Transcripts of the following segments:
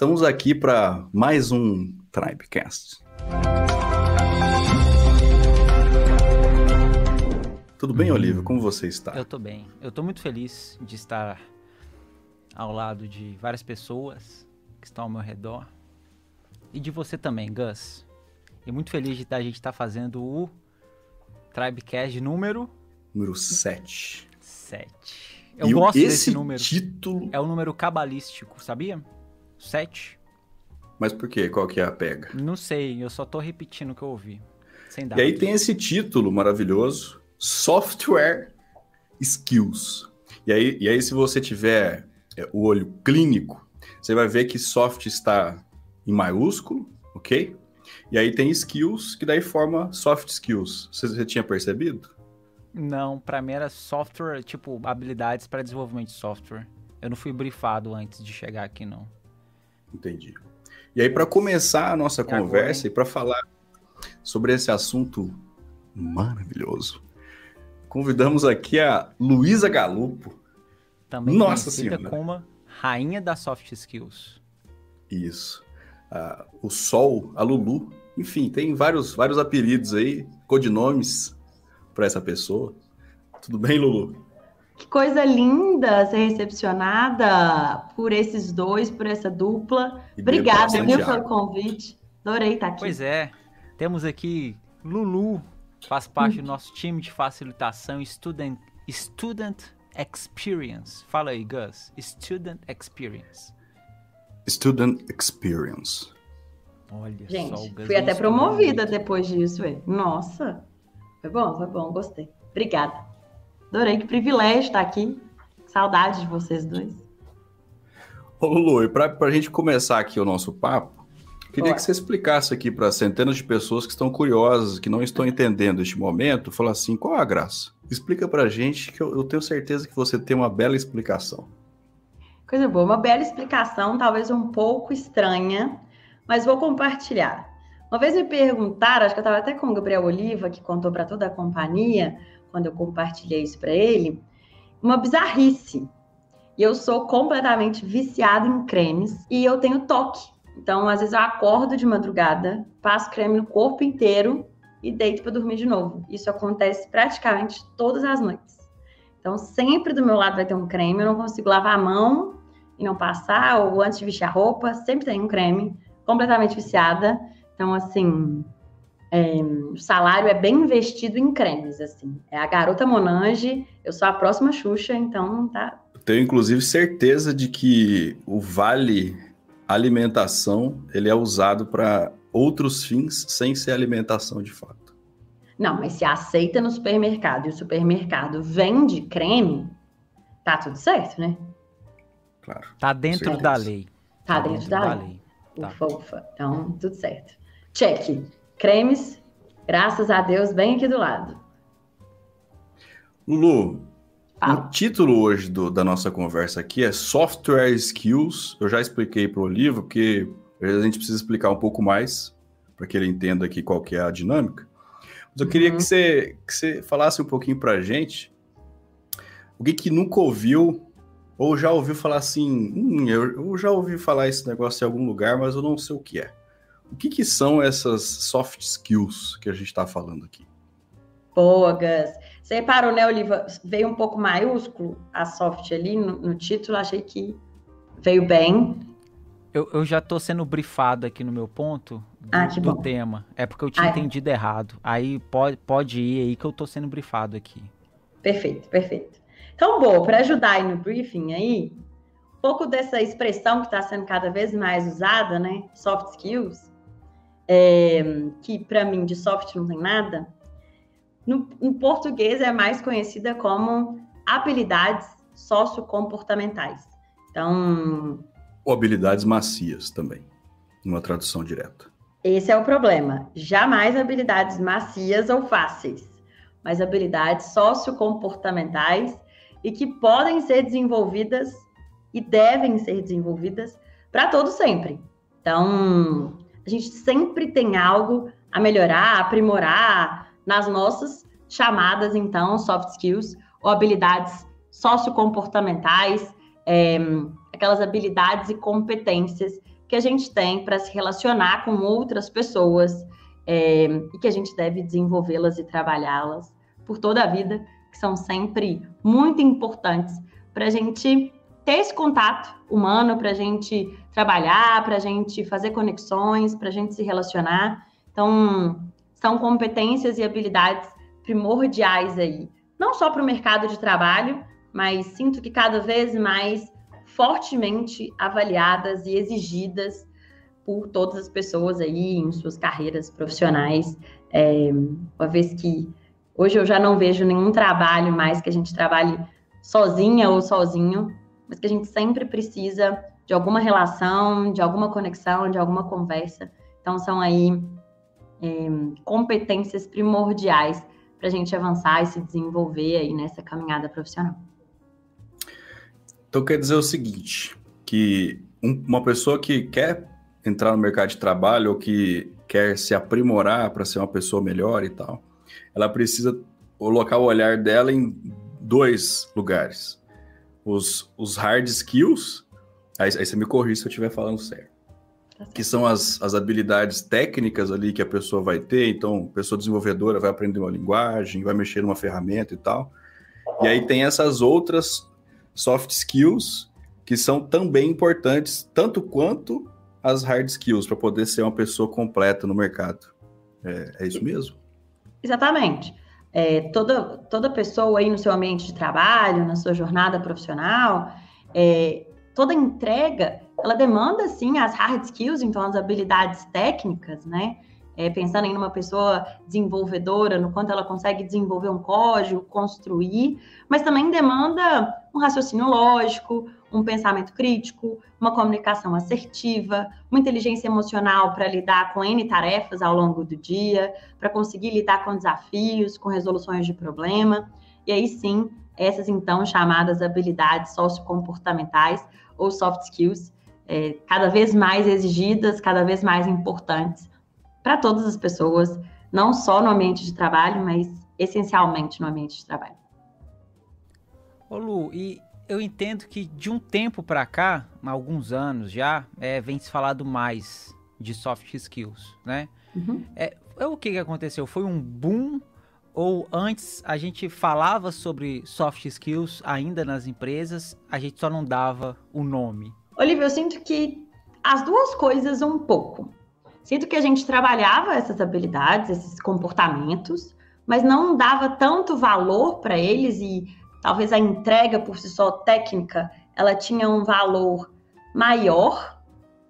Estamos aqui para mais um Tribecast. Tudo bem, Olívio? Como você está? Eu tô bem. Eu tô muito feliz de estar ao lado de várias pessoas que estão ao meu redor. E de você também, Gus. E muito feliz de a gente estar fazendo o Tribecast número... Número 7. 7. Eu e gosto esse desse número. título... É um número cabalístico, sabia? 7. Mas por quê? Qual que é a pega? Não sei, eu só tô repetindo o que eu ouvi. Sem E aí tem esse título maravilhoso, Software Skills. E aí, e aí se você tiver é, o olho clínico, você vai ver que soft está em maiúsculo, ok? E aí tem skills, que daí forma soft skills. Você, você tinha percebido? Não, pra mim era software, tipo, habilidades para desenvolvimento de software. Eu não fui briefado antes de chegar aqui, não. Entendi. E aí, para começar a nossa agora, conversa hein? e para falar sobre esse assunto maravilhoso, convidamos aqui a Luísa Galupo. Também Nossa Senhora. como rainha das soft skills. Isso. Ah, o Sol, a Lulu. Enfim, tem vários, vários apelidos aí, codinomes para essa pessoa. Tudo bem, Lulu? Que coisa linda ser recepcionada por esses dois, por essa dupla. E Obrigada, viu, pelo convite. Adorei estar aqui. Pois é, temos aqui Lulu, faz parte do nosso time de facilitação Student, Student Experience. Fala aí, Gus. Student Experience. Student Experience. Olha só, o Gente, Gus fui até promovida depois disso, ué. Nossa, foi bom, foi bom, gostei. Obrigada. Adorei, que privilégio estar aqui. Saudade de vocês dois. Ô, Lulu, e para a gente começar aqui o nosso papo, queria Bora. que você explicasse aqui para centenas de pessoas que estão curiosas, que não estão entendendo este momento, falar assim, qual a graça? Explica pra gente que eu, eu tenho certeza que você tem uma bela explicação. Coisa boa, uma bela explicação, talvez um pouco estranha, mas vou compartilhar. Uma vez me perguntaram, acho que eu estava até com o Gabriel Oliva, que contou para toda a companhia, quando eu compartilhei isso para ele, uma bizarrice. E eu sou completamente viciada em cremes e eu tenho toque. Então, às vezes eu acordo de madrugada, passo creme no corpo inteiro e deito para dormir de novo. Isso acontece praticamente todas as noites. Então, sempre do meu lado vai ter um creme, eu não consigo lavar a mão e não passar, ou antes de vestir a roupa, sempre tem um creme, completamente viciada. Então, assim, é, o salário é bem investido em cremes, assim. É a garota Monange, eu sou a próxima Xuxa, então tá. Eu tenho, inclusive, certeza de que o vale alimentação ele é usado para outros fins sem ser alimentação de fato. Não, mas se aceita no supermercado e o supermercado vende creme, tá tudo certo, né? Claro. Tá dentro da lei. Tá, dentro, da, lei. Tá. Ufa, ufa. Então, tudo certo. Check. Cremes, graças a Deus, bem aqui do lado. Lulu, Fala. O título hoje do- da nossa conversa aqui é Software Skills. Eu já expliquei para o Olivo, porque a gente precisa explicar um pouco mais para que ele entenda aqui qual que é a dinâmica. Mas eu queria Uhum. que você, que você falasse um pouquinho para a gente alguém que nunca ouviu ou já ouviu falar assim, "Hum, eu, eu já ouvi falar esse negócio em algum lugar, mas eu não sei o que é. O que, que são essas soft skills que a gente está falando aqui? Boa, Gus. Você reparou, né, Oliva? Veio um pouco maiúsculo a soft ali no, no título, achei que veio bem. Eu, eu já tô sendo brifado aqui no meu ponto do, Ah, que do bom. tema. É porque eu tinha Ah, é. entendido errado. Aí pode, pode ir aí que eu tô sendo brifado aqui. Perfeito, perfeito. Então, boa, para ajudar aí no briefing aí, um pouco dessa expressão que está sendo cada vez mais usada, né? Soft skills, é, que para mim de soft não tem nada. No, em português é mais conhecida como habilidades sociocomportamentais. Então, Ou habilidades macias também, numa tradução direta. Esse é o problema. Jamais habilidades macias ou fáceis, mas habilidades sociocomportamentais e que podem ser desenvolvidas e devem ser desenvolvidas para todo sempre. Então, gente sempre tem algo a melhorar, a aprimorar nas nossas chamadas, então, soft skills ou habilidades sociocomportamentais, é, aquelas habilidades e competências que a gente tem para se relacionar com outras pessoas é, e que a gente deve desenvolvê-las e trabalhá-las por toda a vida, que são sempre muito importantes para a gente ter esse contato humano, para a gente trabalhar, para a gente fazer conexões, para a gente se relacionar. Então, são competências e habilidades primordiais aí, não só para o mercado de trabalho, mas sinto que cada vez mais fortemente avaliadas e exigidas por todas as pessoas aí em suas carreiras profissionais, é, uma vez que hoje eu já não vejo nenhum trabalho mais que a gente trabalhe sozinha ou sozinho, mas que a gente sempre precisa de alguma relação, de alguma conexão, de alguma conversa. Então são aí é, competências primordiais para a gente avançar e se desenvolver aí nessa caminhada profissional. Então quer dizer o seguinte, que um, uma pessoa que quer entrar no mercado de trabalho ou que quer se aprimorar para ser uma pessoa melhor e tal, ela precisa colocar o olhar dela em dois lugares. Os, os hard skills, aí, aí você me corrige se eu estiver falando certo, tá que são as, as habilidades técnicas ali que a pessoa vai ter, então, pessoa desenvolvedora vai aprender uma linguagem, vai mexer numa ferramenta e tal. E aí tem essas outras soft skills que são também importantes, tanto quanto as hard skills, para poder ser uma pessoa completa no mercado. É, é isso mesmo? Exatamente. É, toda, toda pessoa aí no seu ambiente de trabalho, na sua jornada profissional, é, toda entrega, ela demanda, sim, as hard skills, então as habilidades técnicas, né? É, pensando em uma pessoa desenvolvedora, no quanto ela consegue desenvolver um código, construir, mas também demanda um raciocínio lógico, um pensamento crítico, uma comunicação assertiva, uma inteligência emocional para lidar com N tarefas ao longo do dia, para conseguir lidar com desafios, com resoluções de problema. E aí sim, essas então chamadas habilidades sociocomportamentais ou soft skills, é, cada vez mais exigidas, cada vez mais importantes para todas as pessoas, não só no ambiente de trabalho, mas essencialmente no ambiente de trabalho. Ô Lu, e eu entendo que de um tempo para cá, alguns anos já, é, vem se falado mais de soft skills, né? Uhum. É, é, o que, que aconteceu? Foi um boom ou antes a gente falava sobre soft skills ainda nas empresas, a gente só não dava o nome? Olivia, eu sinto que as duas coisas um pouco. Sinto que a gente trabalhava essas habilidades, esses comportamentos, mas não dava tanto valor para eles e talvez a entrega por si só técnica, ela tinha um valor maior.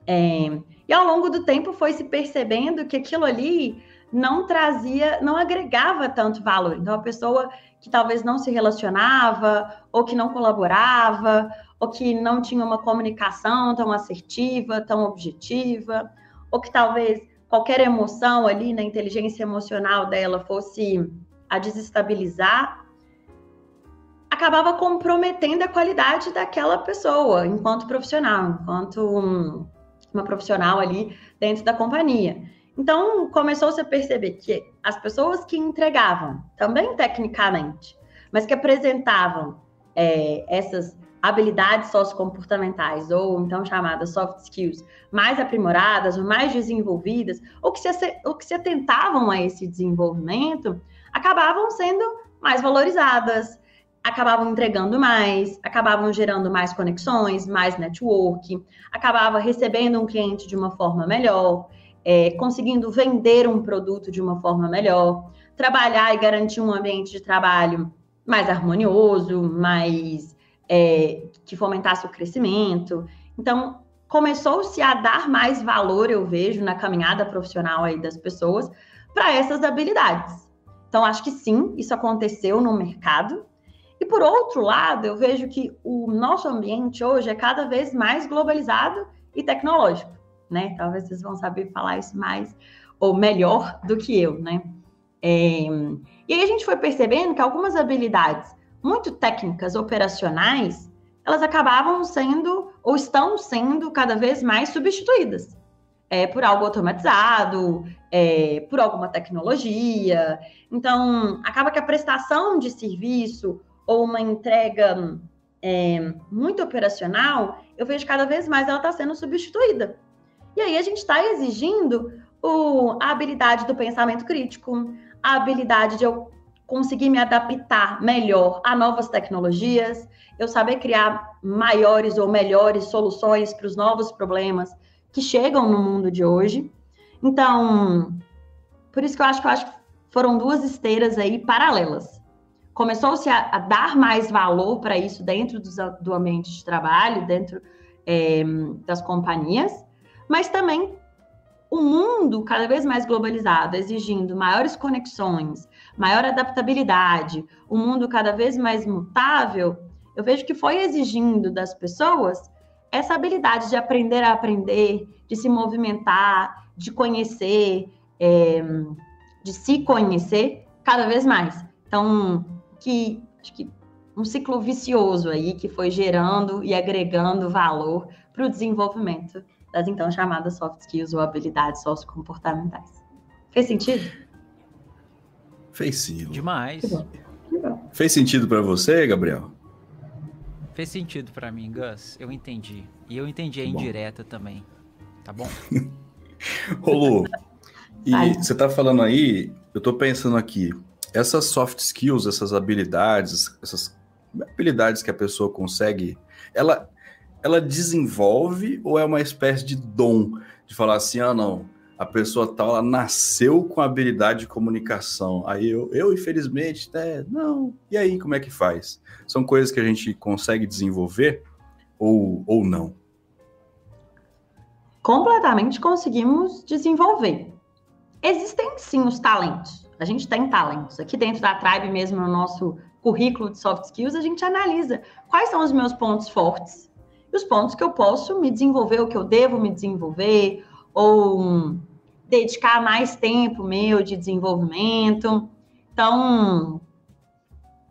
É, e ao longo do tempo foi se percebendo que aquilo ali não trazia, não agregava tanto valor. Então, a pessoa que talvez não se relacionava, ou que não colaborava, ou que não tinha uma comunicação tão assertiva, tão objetiva, ou que talvez qualquer emoção ali na inteligência emocional dela fosse a desestabilizar, acabava comprometendo a qualidade daquela pessoa enquanto profissional, enquanto um, uma profissional ali dentro da companhia. Então, começou-se a perceber que as pessoas que entregavam, também tecnicamente, mas que apresentavam é, essas habilidades sociocomportamentais, ou então chamadas soft skills, mais aprimoradas, ou mais desenvolvidas, ou que, se, ou que se atentavam a esse desenvolvimento, acabavam sendo mais valorizadas, acabavam entregando mais, acabavam gerando mais conexões, mais network, acabava recebendo um cliente de uma forma melhor, é, conseguindo vender um produto de uma forma melhor, trabalhar e garantir um ambiente de trabalho mais harmonioso, mais é, que fomentasse o crescimento. Então, começou-se a dar mais valor, eu vejo, na caminhada profissional aí das pessoas para essas habilidades. Então, acho que sim, isso aconteceu no mercado, e por outro lado, eu vejo que o nosso ambiente hoje é cada vez mais globalizado e tecnológico, né? Talvez vocês vão saber falar isso mais ou melhor do que eu, né? É... E aí a gente foi percebendo que algumas habilidades muito técnicas, operacionais, elas acabavam sendo ou estão sendo cada vez mais substituídas é, por algo automatizado, é, por alguma tecnologia. Então, acaba que a prestação de serviço ou uma entrega é, muito operacional, eu vejo cada vez mais ela está sendo substituída. E aí a gente está exigindo o, a habilidade do pensamento crítico, a habilidade de eu conseguir me adaptar melhor a novas tecnologias, eu saber criar maiores ou melhores soluções para os novos problemas que chegam no mundo de hoje. Então, por isso que eu acho que eu acho que foram duas esteiras aí paralelas. Começou-se a, a, dar mais valor para isso dentro do, do, ambiente de trabalho, dentro é, das companhias, mas também o mundo cada vez mais globalizado, exigindo maiores conexões, maior adaptabilidade, o um mundo cada vez mais mutável, eu vejo que foi exigindo das pessoas essa habilidade de aprender a aprender, de se movimentar, de conhecer, é, de se conhecer cada vez mais. Então, que acho que um ciclo vicioso aí que foi gerando e agregando valor para o desenvolvimento das então chamadas soft skills ou habilidades sociocomportamentais. Fez sentido? Fez sim. Demais. Fez sentido para você, Gabriel? Fez sentido para mim, Gus. Eu entendi. E eu entendi a indireta também. Tá bom? Rolou. E você tá falando aí, eu tô pensando aqui, essas soft skills, essas habilidades, essas habilidades que a pessoa consegue, ela ela desenvolve ou é uma espécie de dom de falar assim, ah não, a pessoa tal, ela nasceu com a habilidade de comunicação. Aí eu, eu infelizmente, né, não. E aí, como é que faz? São coisas que a gente consegue desenvolver ou, ou não? Completamente conseguimos desenvolver. Existem sim os talentos. A gente tem talentos. Aqui dentro da Tribe, mesmo no nosso currículo de soft skills, a gente analisa quais são os meus pontos fortes e os pontos que eu posso me desenvolver, o que eu devo me desenvolver, ou dedicar mais tempo meu de desenvolvimento. Então,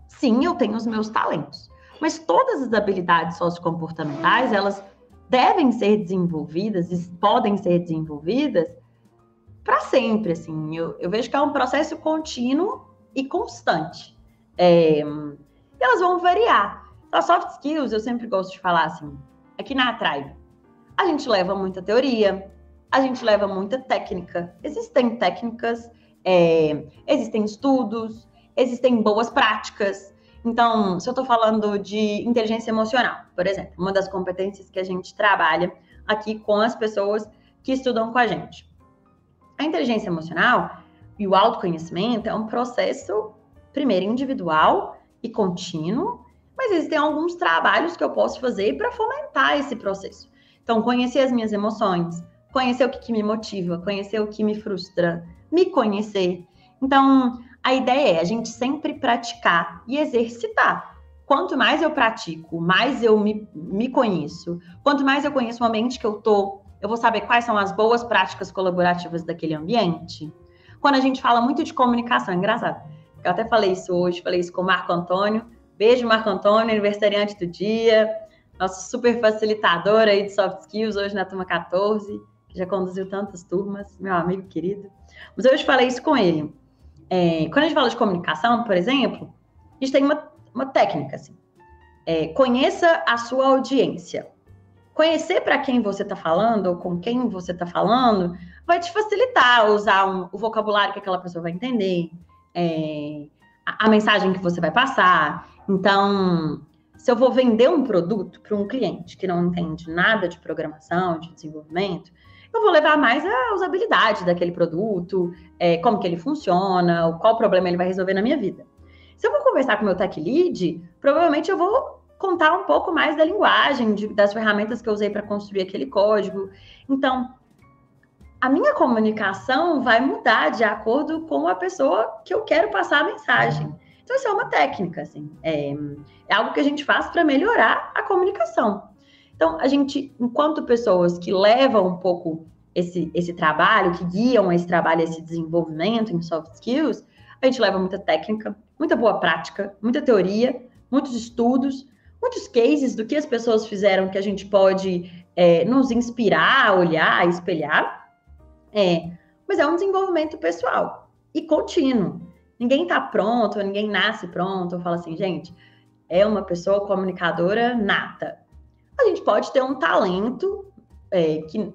sim, eu tenho os meus talentos. Mas todas as habilidades sociocomportamentais, elas devem ser desenvolvidas, podem ser desenvolvidas para sempre, assim. Eu, eu, vejo que é um processo contínuo e constante. É, elas vão variar. As soft skills, eu sempre gosto de falar assim, aqui na Tribe, a gente leva muita teoria, a gente leva muita técnica. Existem técnicas, é, existem estudos, existem boas práticas. Então, se eu estou falando de inteligência emocional, por exemplo, uma das competências que a gente trabalha aqui com as pessoas que estudam com a gente. A inteligência emocional e o autoconhecimento é um processo, primeiro, individual e contínuo, mas existem alguns trabalhos que eu posso fazer para fomentar esse processo. Então, conhecer as minhas emoções, conhecer o que, que me motiva, conhecer o que me frustra, me conhecer. Então, a ideia é a gente sempre praticar e exercitar. Quanto mais eu pratico, mais eu me, me conheço. Quanto mais eu conheço o ambiente que eu tô, eu vou saber quais são as boas práticas colaborativas daquele ambiente. Quando a gente fala muito de comunicação, é engraçado. Eu até falei isso hoje, falei isso com o Marco Antônio. Beijo, Marco Antônio, aniversariante do dia, nosso super facilitador aí de soft skills hoje na turma 14 já conduziu tantas turmas, meu amigo querido. Mas eu hoje falei isso com ele. É, quando a gente fala de comunicação, por exemplo, a gente tem uma, uma técnica assim. É, conheça a sua audiência. Conhecer para quem você está falando ou com quem você está falando vai te facilitar usar um, o vocabulário que aquela pessoa vai entender, é, a, a mensagem que você vai passar. Então, se eu vou vender um produto para um cliente que não entende nada de programação, de desenvolvimento, eu vou levar mais a usabilidade daquele produto, é, como que ele funciona, qual problema ele vai resolver na minha vida. Se eu vou conversar com o meu tech lead, provavelmente eu vou contar um pouco mais da linguagem, de, das ferramentas que eu usei para construir aquele código. Então, a minha comunicação vai mudar de acordo com a pessoa que eu quero passar a mensagem. Então, isso é uma técnica, assim. É, é algo que a gente faz para melhorar a comunicação. Então, a gente, enquanto pessoas que levam um pouco esse, esse trabalho, que guiam esse trabalho, esse desenvolvimento em soft skills, a gente leva muita técnica, muita boa prática, muita teoria, muitos estudos, muitos cases do que as pessoas fizeram que a gente pode é, nos inspirar, olhar, espelhar. É, mas é um desenvolvimento pessoal e contínuo. Ninguém está pronto, ninguém nasce pronto. Eu falo assim, gente, é uma pessoa comunicadora nata a gente pode ter um talento é, que,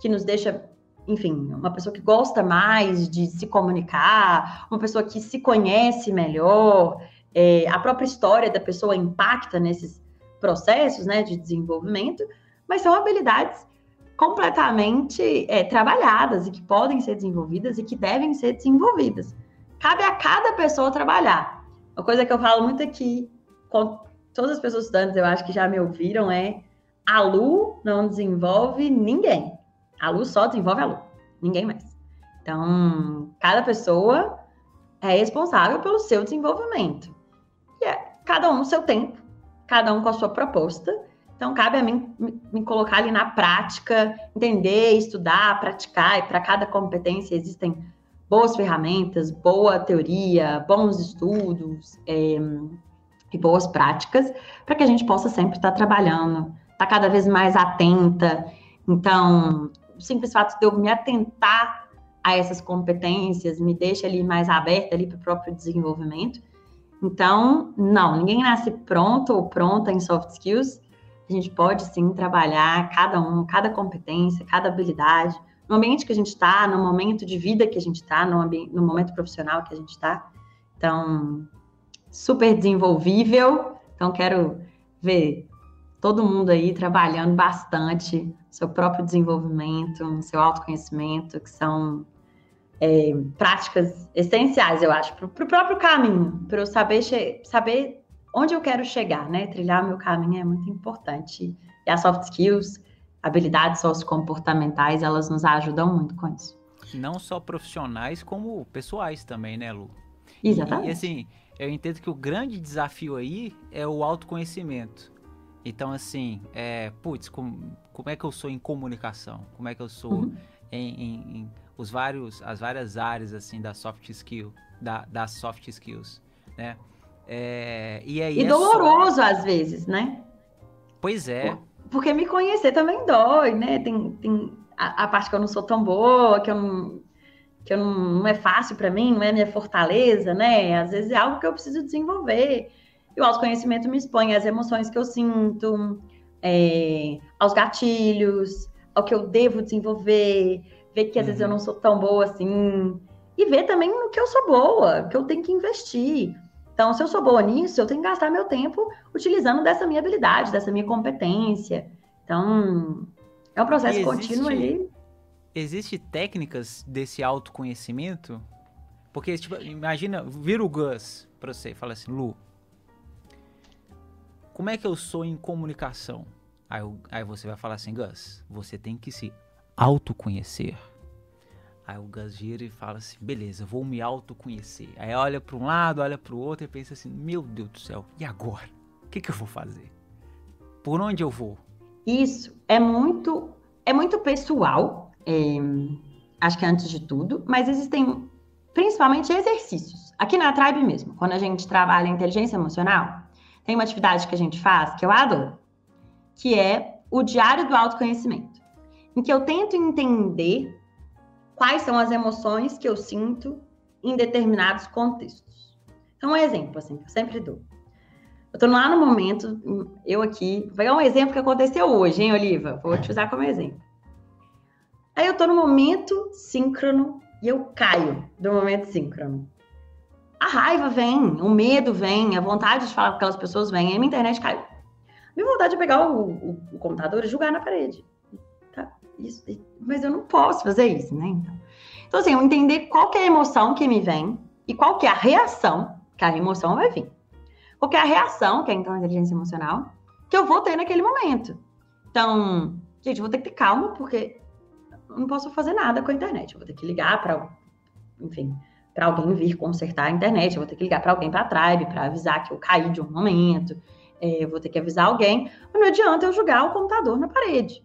que nos deixa, enfim, uma pessoa que gosta mais de se comunicar, uma pessoa que se conhece melhor, é, a própria história da pessoa impacta nesses processos né, de desenvolvimento, mas são habilidades completamente é, trabalhadas e que podem ser desenvolvidas e que devem ser desenvolvidas. Cabe a cada pessoa trabalhar. Uma coisa que eu falo muito aqui, com todas as pessoas estudantes, eu acho que já me ouviram, é a Lu não desenvolve ninguém. A Lu só desenvolve a Lu, ninguém mais. Então, cada pessoa é responsável pelo seu desenvolvimento. E é cada um no seu tempo, cada um com a sua proposta. Então, cabe a mim me colocar ali na prática, entender, estudar, praticar, e para cada competência existem boas ferramentas, boa teoria, bons estudos é, e boas práticas, para que a gente possa sempre estar tá trabalhando, estar tá cada vez mais atenta. Então, o simples fato de eu me atentar a essas competências me deixa ali mais aberta ali para o próprio desenvolvimento. Então, não, ninguém nasce pronto ou pronta em soft skills. A gente pode sim trabalhar cada um, cada competência, cada habilidade, no ambiente que a gente está, no momento de vida que a gente está, no, no momento profissional que a gente está. Então, super desenvolvível. Então, quero ver todo mundo aí trabalhando bastante seu próprio desenvolvimento, seu autoconhecimento, que são é, práticas essenciais, eu acho, para o próprio caminho, para eu saber, saber onde eu quero chegar, né? Trilhar meu caminho é muito importante. E as soft skills, habilidades sociocomportamentais, elas nos ajudam muito com isso. Não só profissionais, como pessoais também, né, Lu? Exatamente. E, e assim, eu entendo que o grande desafio aí é o autoconhecimento. Então, assim, é, putz, como, como é que eu sou em comunicação? Como é que eu sou uhum. em, em, em, os vários, as várias áreas, assim, da soft skill, da, das soft skills, né? É, e aí e é doloroso só... às vezes, né? Pois é. Porque me conhecer também dói, né? Tem, tem a, a parte que eu não sou tão boa, que eu não, que eu não, não é fácil para mim, não é minha fortaleza, né? Às vezes é algo que eu preciso desenvolver. E o autoconhecimento me expõe às emoções que eu sinto, é, aos gatilhos, ao que eu devo desenvolver, ver que às uhum. vezes eu uhum. não sou tão boa assim, e ver também no que eu sou boa, que eu tenho que investir. Então, se eu sou boa nisso, eu tenho que gastar meu tempo utilizando dessa minha habilidade, dessa minha competência. Então, é um processo existe, contínuo ali. Existem técnicas desse autoconhecimento? Porque, tipo, imagina, vira o Gus pra você e fala assim, Lu, como é que eu sou em comunicação? Aí, aí você vai falar assim, Gus, você tem que se autoconhecer. Aí o Gus gira e fala assim: beleza, vou me autoconhecer. Aí olha para um lado, olha para o outro e pensa assim: meu Deus do céu, e agora? O que, que eu vou fazer? Por onde eu vou? Isso é muito, é muito pessoal, é, acho que antes de tudo, mas existem principalmente exercícios. Aqui na Tribe mesmo, quando a gente trabalha inteligência emocional, tem uma atividade que a gente faz que eu adoro, que é o diário do autoconhecimento, em que eu tento entender quais são as emoções que eu sinto em determinados contextos. Então, um exemplo, assim, que eu sempre dou. Eu tô lá no momento, eu aqui, vou pegar um exemplo que aconteceu hoje, hein, Oliva? Vou te usar como exemplo. Aí eu tô no momento síncrono e eu caio do momento síncrono. A raiva vem, o medo vem, a vontade de falar com aquelas pessoas vem, aí minha internet caiu. Minha vontade de pegar o, o, o computador e jogar na parede isso, mas eu não posso fazer isso, né? Então, então assim, eu entender qual é a emoção que me vem e qual é a reação, que a emoção vai vir. Qual é a reação, que é então a inteligência emocional, que eu vou ter naquele momento. Então, gente, eu vou ter que ter calma, porque eu não posso fazer nada com a internet. Eu vou ter que ligar para, enfim, para alguém vir consertar a internet. Eu vou ter que ligar para alguém para a Tribe para avisar que eu caí de um momento. É, eu vou ter que avisar alguém. Mas não adianta eu jogar o computador na parede.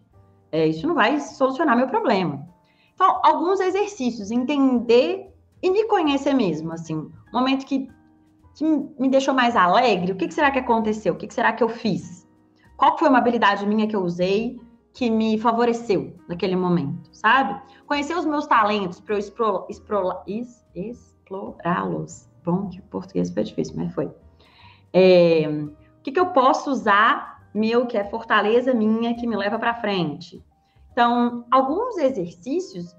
É, isso não vai solucionar meu problema. Então, alguns exercícios, entender e me conhecer mesmo, assim, um momento que, que me deixou mais alegre, o que, que será que aconteceu? O que, que será que eu fiz? Qual foi uma habilidade minha que eu usei que me favoreceu naquele momento, sabe? Conhecer os meus talentos para eu explorá-los. Bom, que o português foi difícil, mas foi. É, o que, que eu posso usar meu, que é fortaleza minha, que me leva para frente. Então, alguns exercícios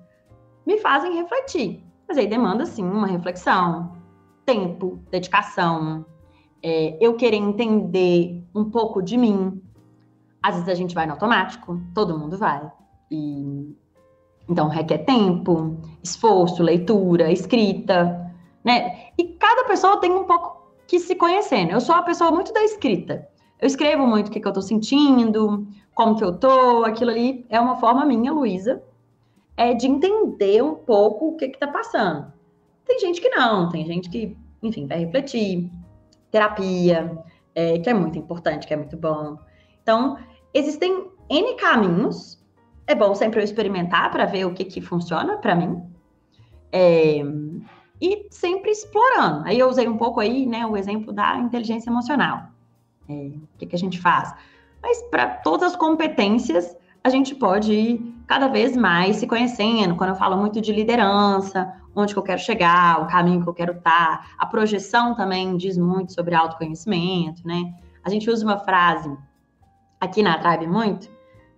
me fazem refletir, mas aí demanda, sim, uma reflexão, tempo, dedicação, é, eu querer entender um pouco de mim. Às vezes a gente vai no automático, todo mundo vai. E então requer tempo, esforço, leitura, escrita, né? E cada pessoa tem um pouco que se conhecer. Né? Eu sou uma pessoa muito da escrita. Eu escrevo muito o que, que eu tô sentindo, como que eu tô, aquilo ali é uma forma minha, Luísa, é de entender um pouco o que que tá passando. Tem gente que não, tem gente que, enfim, vai refletir, terapia, é, que é muito importante, que é muito bom. Então, existem N caminhos, é bom sempre eu experimentar para ver o que que funciona para mim, é, e sempre explorando. Aí eu usei um pouco aí, né, o exemplo da inteligência emocional. É, o que, que a gente faz? Mas para todas as competências, a gente pode ir cada vez mais se conhecendo. Quando eu falo muito de liderança, onde que eu quero chegar, o caminho que eu quero estar, tá, a projeção também diz muito sobre autoconhecimento, né? A gente usa uma frase aqui na Tribe muito,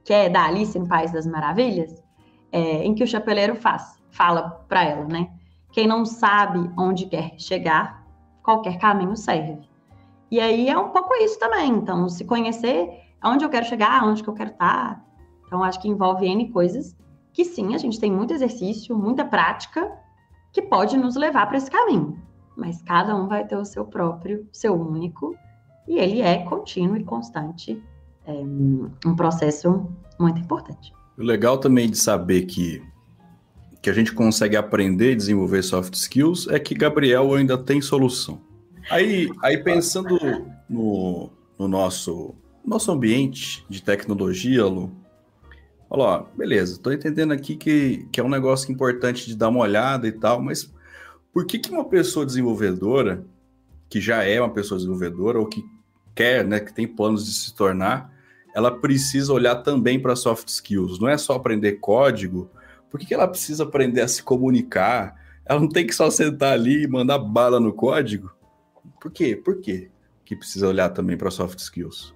que é da Alice no País das Maravilhas, é, em que o chapeleiro faz, fala para ela, né? Quem não sabe onde quer chegar, qualquer caminho serve. E aí é um pouco isso também. Então, se conhecer aonde eu quero chegar, aonde que eu quero estar. Tá. Então, acho que envolve N coisas que sim, a gente tem muito exercício, muita prática que pode nos levar para esse caminho. Mas cada um vai ter o seu próprio, seu único, e ele é contínuo e constante. É um processo muito importante. O legal também de saber que, que a gente consegue aprender e desenvolver soft skills é que Gabriel ainda tem solução. Aí, aí pensando no, no nosso, nosso ambiente de tecnologia, Lu, ó, beleza, tô entendendo aqui que, que é um negócio importante de dar uma olhada e tal, mas por que, que uma pessoa desenvolvedora, que já é uma pessoa desenvolvedora, ou que quer, né, que tem planos de se tornar, ela precisa olhar também para soft skills, não é só aprender código, por que, que ela precisa aprender a se comunicar? Ela não tem que só sentar ali e mandar bala no código? Por quê? Por quê que precisa olhar também para soft skills?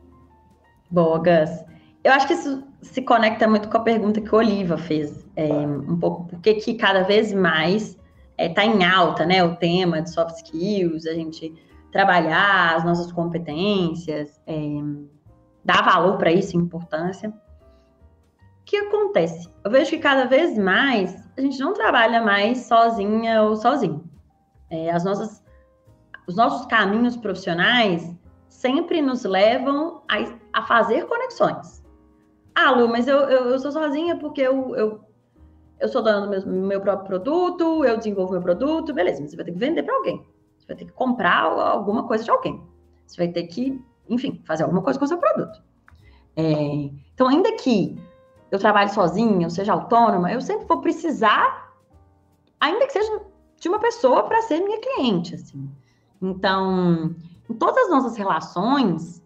Boa, Gus. Eu acho que isso se conecta muito com a pergunta que o Oliva fez, é, um pouco por que cada vez mais está é, em alta, né, o tema de soft skills, a gente trabalhar as nossas competências, é, dar valor para isso, importância. O que acontece? Eu vejo que cada vez mais a gente não trabalha mais sozinha ou sozinho. É, as nossas os nossos caminhos profissionais sempre nos levam a, a fazer conexões. Ah, Lu, mas eu, eu, eu sou sozinha porque eu, eu, eu sou dona do meu, meu, próprio produto, eu desenvolvo meu produto, beleza, mas você vai ter que vender para alguém. Você vai ter que comprar alguma coisa de alguém. Você vai ter que, enfim, fazer alguma coisa com o seu produto. É, então, ainda que eu trabalhe sozinha, eu seja autônoma, eu sempre vou precisar, ainda que seja de uma pessoa para ser minha cliente, assim. Então, em todas as nossas relações,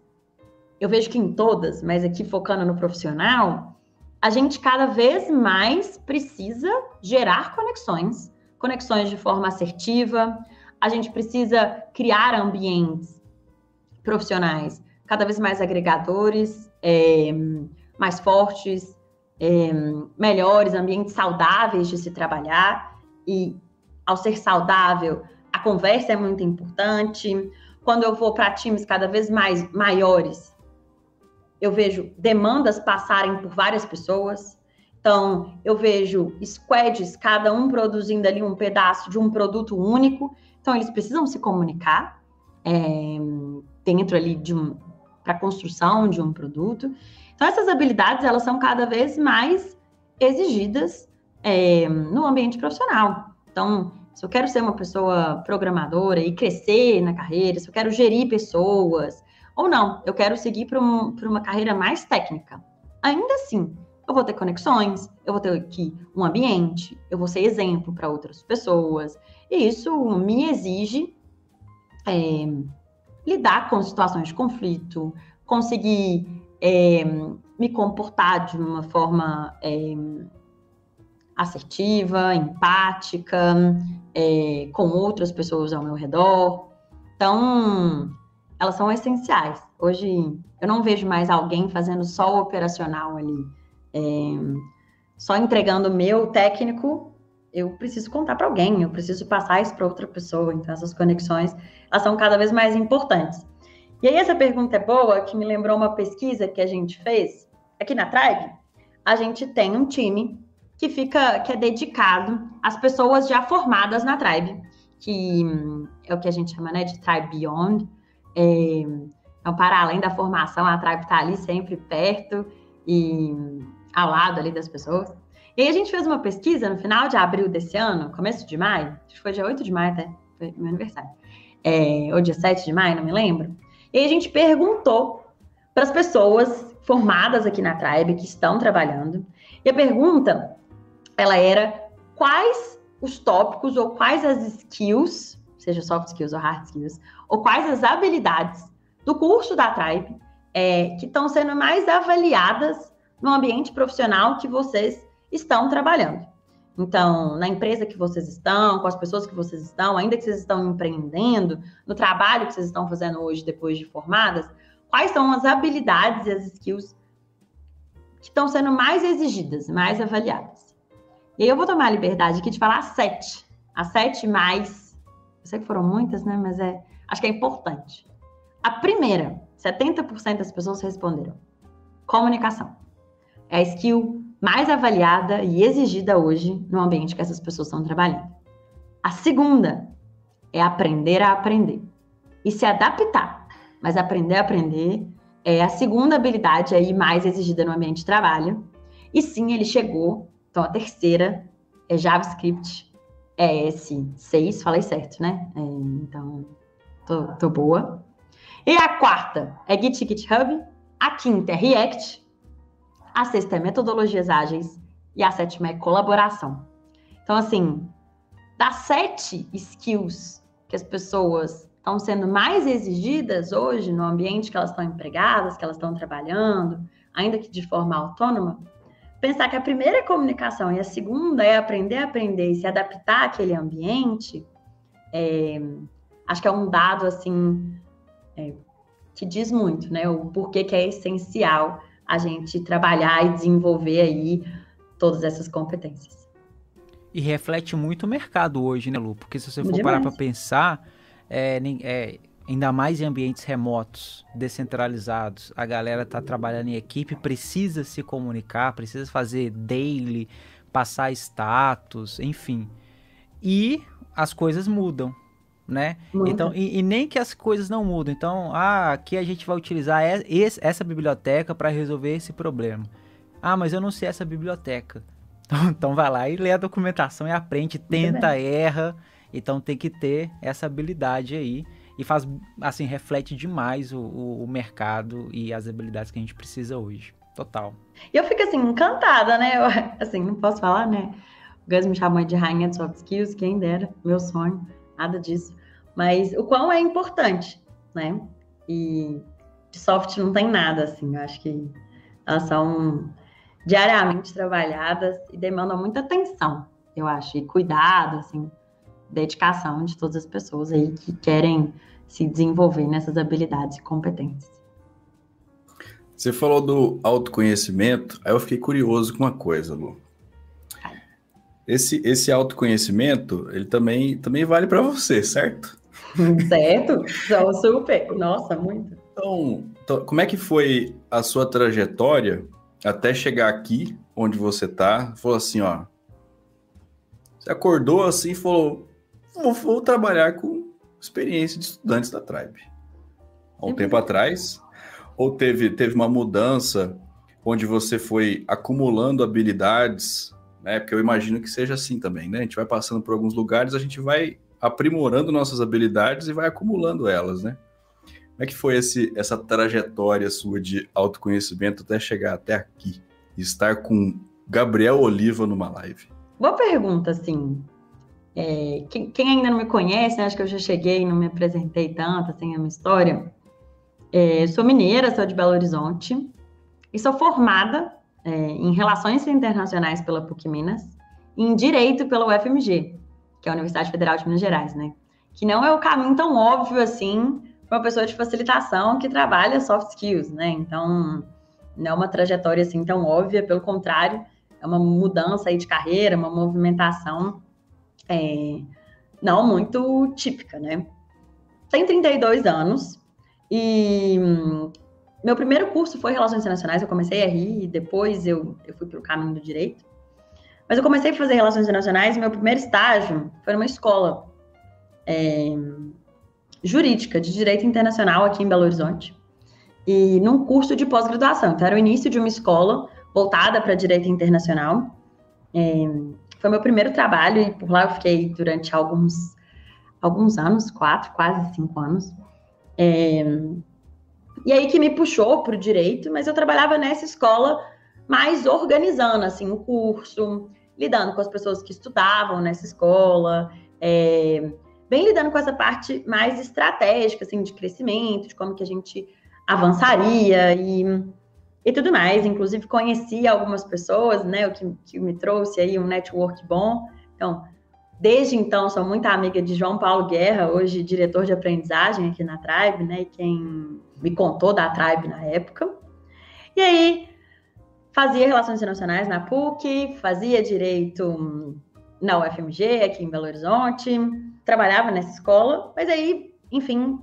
eu vejo que em todas, mas aqui focando no profissional, a gente cada vez mais precisa gerar conexões, conexões de forma assertiva, a gente precisa criar ambientes profissionais cada vez mais agregadores, é, mais fortes, é, melhores, ambientes saudáveis de se trabalhar. E ao ser saudável, conversa é muito importante. Quando eu vou para times cada vez mais maiores, eu vejo demandas passarem por várias pessoas. Então, eu vejo squads, cada um produzindo ali um pedaço de um produto único. Então, eles precisam se comunicar é, dentro ali de um para a construção de um produto. Então, essas habilidades elas são cada vez mais exigidas é, no ambiente profissional. Então, se eu quero ser uma pessoa programadora e crescer na carreira, se eu quero gerir pessoas, ou não, eu quero seguir para um, uma carreira mais técnica. Ainda assim, eu vou ter conexões, eu vou ter aqui um ambiente, eu vou ser exemplo para outras pessoas, e isso me exige é, lidar com situações de conflito, conseguir é, me comportar de uma forma é, assertiva, empática, é, com outras pessoas ao meu redor. Então, elas são essenciais. Hoje, eu não vejo mais alguém fazendo só o operacional ali. É, só entregando o meu técnico, eu preciso contar para alguém, eu preciso passar isso para outra pessoa. Então, essas conexões, elas são cada vez mais importantes. E aí, essa pergunta é boa, que me lembrou uma pesquisa que a gente fez aqui na Tribe. A gente tem um time que fica, que é dedicado às pessoas já formadas na Tribe, que é o que a gente chama né, de Tribe Beyond. É, então, para além da formação, a Tribe está ali sempre perto e ao lado ali das pessoas. E aí a gente fez uma pesquisa no final de abril desse ano, começo de maio, acho que foi dia 8 de maio até, foi meu aniversário, é, ou dia 7 de maio, não me lembro. E aí a gente perguntou para as pessoas formadas aqui na Tribe, que estão trabalhando, e a pergunta, ela era quais os tópicos ou quais as skills, seja soft skills ou hard skills, ou quais as habilidades do curso da Tribe é, que estão sendo mais avaliadas no ambiente profissional que vocês estão trabalhando. Então, na empresa que vocês estão, com as pessoas que vocês estão, ainda que vocês estão empreendendo, no trabalho que vocês estão fazendo hoje depois de formadas, quais são as habilidades e as skills que estão sendo mais exigidas, mais avaliadas. E aí eu vou tomar a liberdade aqui de falar sete. As sete mais. Eu sei que foram muitas, né? Mas é, acho que é importante. A primeira, 70% das pessoas responderam: comunicação é a skill mais avaliada e exigida hoje no ambiente que essas pessoas estão trabalhando. A segunda é aprender a aprender e se adaptar. Mas aprender a aprender é a segunda habilidade aí mais exigida no ambiente de trabalho. E sim, ele chegou. Então, a terceira é JavaScript ES6. Falei certo, né? É, então, tô, tô boa. E a quarta é Git GitHub. A quinta é React a sexta é metodologias ágeis e a sétima é colaboração. Então, assim, das sete skills que as pessoas estão sendo mais exigidas hoje no ambiente que elas estão empregadas, que elas estão trabalhando, ainda que de forma autônoma, pensar que a primeira é comunicação e a segunda é aprender a aprender e se adaptar àquele ambiente, é, acho que é um dado assim é, que diz muito, né? O porquê que é essencial a gente trabalhar e desenvolver aí todas essas competências. E reflete muito o mercado hoje, né, Lu? Porque se você for Demais. parar para pensar, é, é, ainda mais em ambientes remotos, descentralizados, a galera tá trabalhando em equipe, precisa se comunicar, precisa fazer daily, passar status, enfim. E as coisas mudam né? Então, e, e, nem que as coisas não mudam. Então, ah, aqui a gente vai utilizar esse, essa biblioteca para resolver esse problema. Ah, mas eu não sei essa biblioteca. Então, então vai lá e lê a documentação e aprende, tenta, erra. Então tem que ter essa habilidade aí e faz assim reflete demais o, o, o, mercado e as habilidades que a gente precisa hoje. Total. Eu fico assim encantada, né? Eu, assim, não posso falar, né? O Gus me chamou de rainha de soft skills, quem dera, meu sonho, nada disso. Mas o quão é importante, né? E de soft não tem nada, assim. Eu acho que elas são diariamente trabalhadas e demandam muita atenção, eu acho, e cuidado, assim, dedicação de todas as pessoas aí que querem se desenvolver nessas habilidades e competências. Você falou do autoconhecimento, aí eu fiquei curioso com uma coisa, Lu. Esse, esse autoconhecimento, ele também, também vale para você, certo? Certo? Sou super. Nossa, muito. Então, então, como é que foi a sua trajetória até chegar aqui, onde você tá? Falou assim, ó. Você acordou assim e falou: vou, vou, trabalhar com experiência de estudantes da Tribe. Há um tempo atrás. Ou teve, teve uma mudança onde você foi acumulando habilidades, né? Porque eu imagino que seja assim também, né? A gente vai passando por alguns lugares, a gente vai aprimorando nossas habilidades e vai acumulando elas, né? Como é que foi esse, essa trajetória sua de autoconhecimento até chegar até aqui estar com Gabriel Oliva numa live? Boa pergunta, assim. É, quem, quem, ainda não me conhece, né, acho que eu já cheguei, não me apresentei tanto, assim, a minha história. É, sou mineira, sou de Belo Horizonte e sou formada é, em Relações Internacionais pela PUC Minas e em Direito pela UFMG que é a Universidade Federal de Minas Gerais, né? Que não é o caminho tão óbvio assim para uma pessoa de facilitação que trabalha soft skills, né? Então, não é uma trajetória assim tão óbvia, pelo contrário, é uma mudança aí de carreira, uma movimentação é, não muito típica, né? Tenho 32 anos e hum, meu primeiro curso foi Relações Internacionais, eu comecei a rir, depois eu, eu fui para o caminho do direito. Mas eu comecei a fazer Relações Internacionais, meu primeiro estágio foi numa escola é, jurídica de Direito Internacional aqui em Belo Horizonte, e num curso de pós-graduação. Então, era o início de uma escola voltada para Direito Internacional. É, foi meu primeiro trabalho e por lá eu fiquei durante alguns, alguns anos, quatro, quase cinco anos. É, e aí que me puxou para o direito, mas eu trabalhava nessa escola mais organizando assim o curso, lidando com as pessoas que estudavam nessa escola, é, bem lidando com essa parte mais estratégica assim de crescimento, de como que a gente avançaria e, e tudo mais. Inclusive conheci algumas pessoas, né, o que, que me trouxe aí um network bom. Então, Desde então, sou muito amiga de João Paulo Guerra, hoje diretor de aprendizagem aqui na Tribe, né? Quem me contou da Tribe na época. E aí, fazia Relações Internacionais na PUC, fazia Direito na UFMG, aqui em Belo Horizonte, trabalhava nessa escola, mas aí, enfim,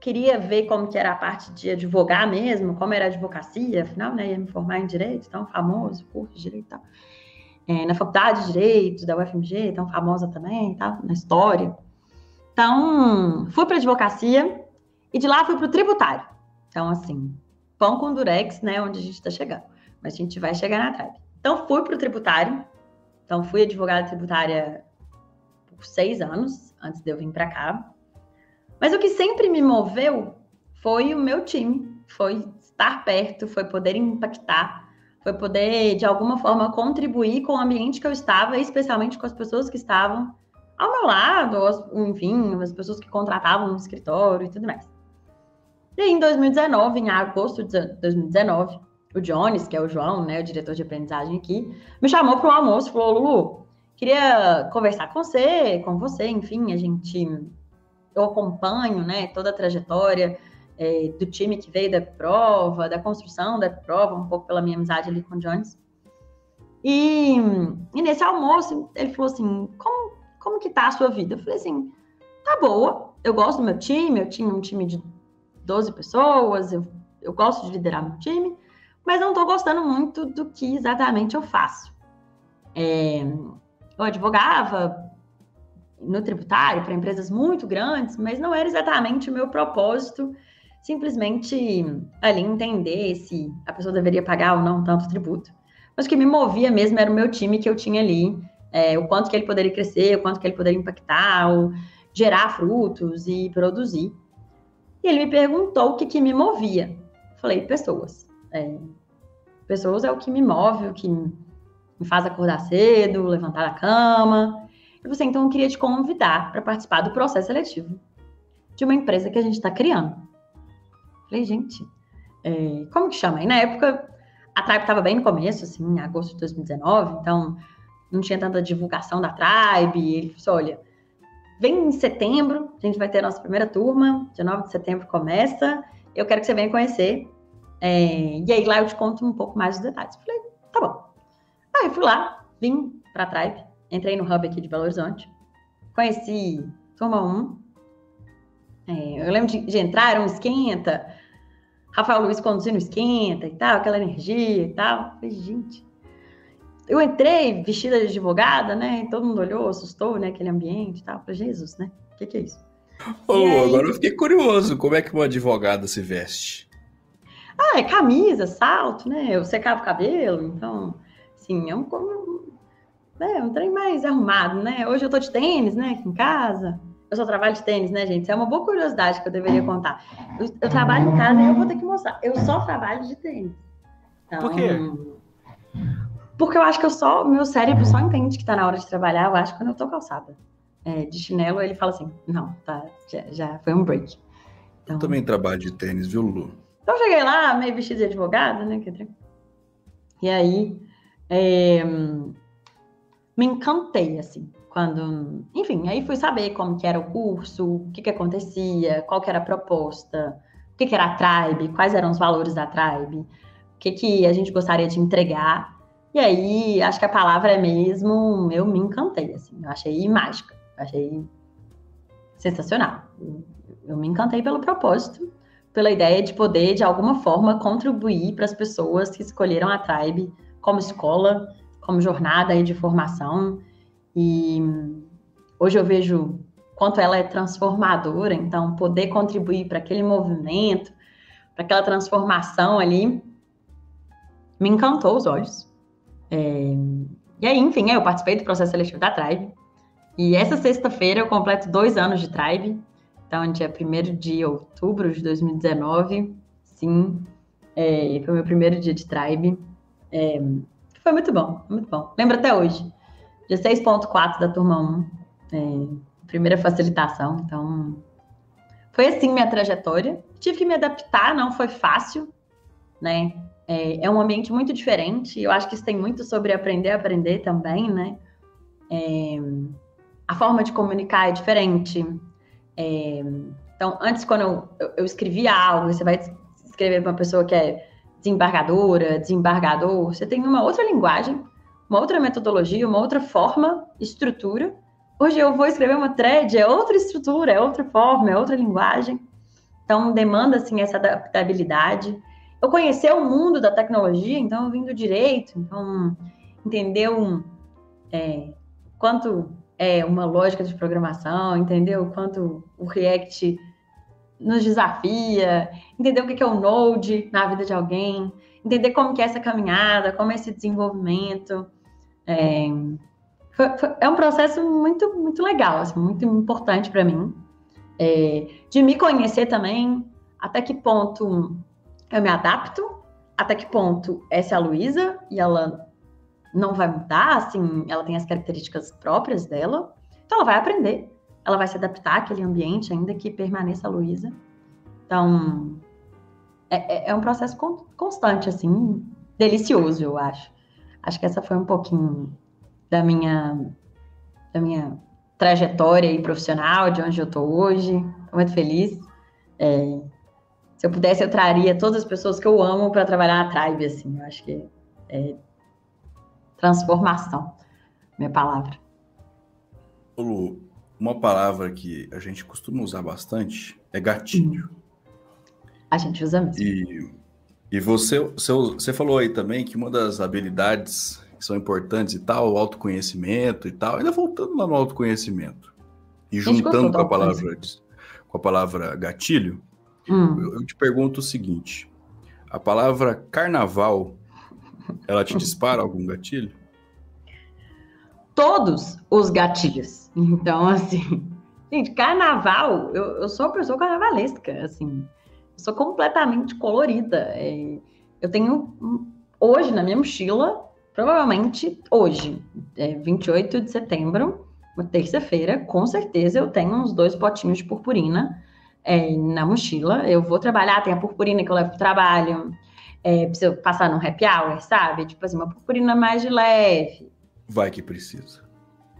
queria ver como que era a parte de advogar mesmo, como era a advocacia, afinal, né, ia me formar em Direito, tão famoso, curso de Direito e tal é, na faculdade de Direito da UFMG, tão famosa também, na história. Então, fui para advocacia e de lá fui para o tributário. Então, assim, pão com durex, né, onde a gente está chegando. Mas a gente vai chegar na tribe. Então, fui para o tributário. Então, fui advogada tributária por seis anos, antes de eu vir para cá. Mas o que sempre me moveu foi o meu time, foi estar perto, foi poder impactar foi poder, de alguma forma, contribuir com o ambiente que eu estava, especialmente com as pessoas que estavam ao meu lado, enfim, as pessoas que contratavam no escritório e tudo mais. E aí, em 2019, em agosto de 2019, o Jones, que é o João, né, o diretor de aprendizagem aqui, me chamou para um almoço falou: Lulu, queria conversar com você, com você, enfim, a gente. Eu acompanho, né, toda a trajetória é, do time que veio da prova, da construção da prova, um pouco pela minha amizade ali com o Jones. E, e, nesse almoço, ele falou assim: como, como que tá a sua vida? Eu falei assim: tá boa, eu gosto do meu time, eu tinha um time de 12 pessoas, eu, eu gosto de liderar meu time, mas não tô gostando muito do que exatamente eu faço. É, eu advogava no tributário para empresas muito grandes, mas não era exatamente o meu propósito simplesmente ali entender se a pessoa deveria pagar ou não tanto tributo. Mas o que me movia mesmo era o meu time que eu tinha ali, é, o quanto que ele poderia crescer, o quanto que ele poderia impactar, ou gerar frutos e produzir. E ele me perguntou o que, que me movia. Falei, pessoas. É, pessoas é o que me move, o que me faz acordar cedo, levantar da cama. E você, então, queria te convidar para participar do processo seletivo de uma empresa que a gente está criando. Falei, gente, é, como que chama? E na época, a Tribe estava bem no começo, assim, em agosto de 2019, então não tinha tanta divulgação da Tribe. Ele falou assim, olha, vem em setembro, a gente vai ter a nossa primeira turma, 19 de setembro começa, eu quero que você venha conhecer. É, e aí lá eu te conto um pouco mais dos detalhes. Falei, tá bom. Aí fui lá, vim para a Tribe, entrei no hub aqui de Belo Horizonte, conheci turma 1. É, eu lembro de, de entrar, era um esquenta, Rafael Luiz conduzindo esquenta e tal, aquela energia e tal. Falei, gente. Eu entrei vestida de advogada, né? E todo mundo olhou, assustou, né? Aquele ambiente e tal. Falei, Jesus, né? O que, que é isso? Oh, aí... Agora eu fiquei curioso. Como é que uma advogada se veste? Ah, é camisa, salto, né? Eu secava o cabelo, então, assim, é um, é um trem mais arrumado, né? Hoje eu tô de tênis, né? Aqui em casa eu só trabalho de tênis, né, gente? Isso é uma boa curiosidade que eu deveria contar. Eu, eu trabalho em casa e eu vou ter que mostrar. Eu só trabalho de tênis. Então, Por quê? Porque eu acho que eu só, meu cérebro só entende que tá na hora de trabalhar, eu acho, quando eu tô calçada. É, de chinelo, ele fala assim, não, tá, já, já foi um break. Então, eu também trabalho de tênis, viu, Lu? Então, eu cheguei lá, meio vestido de advogada, né, e aí, é, me encantei, assim, quando, enfim, aí fui saber como que era o curso, o que que acontecia, qual que era a proposta, o que que era a Tribe, quais eram os valores da Tribe, o que que a gente gostaria de entregar. E aí, acho que a palavra é mesmo, eu me encantei, assim, eu achei mágica, achei sensacional. Eu me encantei pelo propósito, pela ideia de poder, de alguma forma, contribuir para as pessoas que escolheram a Tribe como escola, como jornada de formação. E hoje eu vejo quanto ela é transformadora, então poder contribuir para aquele movimento, para aquela transformação ali, me encantou os olhos. É... E aí, enfim, eu participei do processo seletivo da Tribe. E essa sexta-feira eu completo dois anos de Tribe. Então, dia 1 de outubro de 2019, sim, é, foi meu primeiro dia de Tribe. É, foi muito bom, muito bom. Lembro até hoje. Dia 6.4 da turma 1, é, primeira facilitação. Então, foi assim minha trajetória. Tive que me adaptar, não foi fácil, né? É, é, um ambiente muito diferente. Eu acho que isso tem muito sobre aprender a aprender também, né? É, a forma de comunicar é diferente. É, então, antes, quando eu, eu, eu, escrevia algo, você vai escrever para uma pessoa que é desembargadora, desembargador, você tem uma outra linguagem, uma outra metodologia, uma outra forma, estrutura. Hoje eu vou escrever uma thread, é outra estrutura, é outra forma, é outra linguagem. Então, demanda, assim, essa adaptabilidade eu conhecer o mundo da tecnologia, então eu vim do direito, então entendeu é, quanto é uma lógica de programação, entendeu quanto o React nos desafia, entender o que é o Node na vida de alguém, entender como que é essa caminhada, como é esse desenvolvimento. É, foi, foi, é um processo muito, muito legal, assim, muito importante para mim. É, de me conhecer também, até que ponto eu me adapto, até que ponto essa é a Luísa e ela não vai mudar, assim, ela tem as características próprias dela, então ela vai aprender, ela vai se adaptar àquele ambiente, ainda que permaneça a Luísa. Então, é, é, é um processo constante, assim, delicioso, eu acho. Acho que essa foi um pouquinho da minha, da minha trajetória aí profissional, de onde eu estou hoje. Estou muito feliz. É, se eu pudesse, eu traria todas as pessoas que eu amo para trabalhar na Tribe, assim. Eu acho que é transformação, minha palavra. Lu, uma palavra que a gente costuma usar bastante é gatilho. A gente usa mesmo. E, e você, você, você falou aí também que uma das habilidades que são importantes e tal, o autoconhecimento e tal, ainda voltando lá no autoconhecimento e juntando com a palavra com a palavra gatilho, Hum. Eu, eu te pergunto o seguinte: a palavra carnaval, ela te dispara algum gatilho? Todos os gatilhos. Então, assim, gente, carnaval, eu, eu sou uma pessoa carnavalesca, assim, sou completamente colorida. É, eu tenho hoje na minha mochila, provavelmente hoje, é 28 de setembro, uma terça-feira, com certeza eu tenho uns dois potinhos de purpurina é, na mochila. Eu vou trabalhar, tem a purpurina que eu levo para o trabalho. É, preciso passar num happy hour, sabe? Tipo assim, uma purpurina mais de leve. Vai que precisa.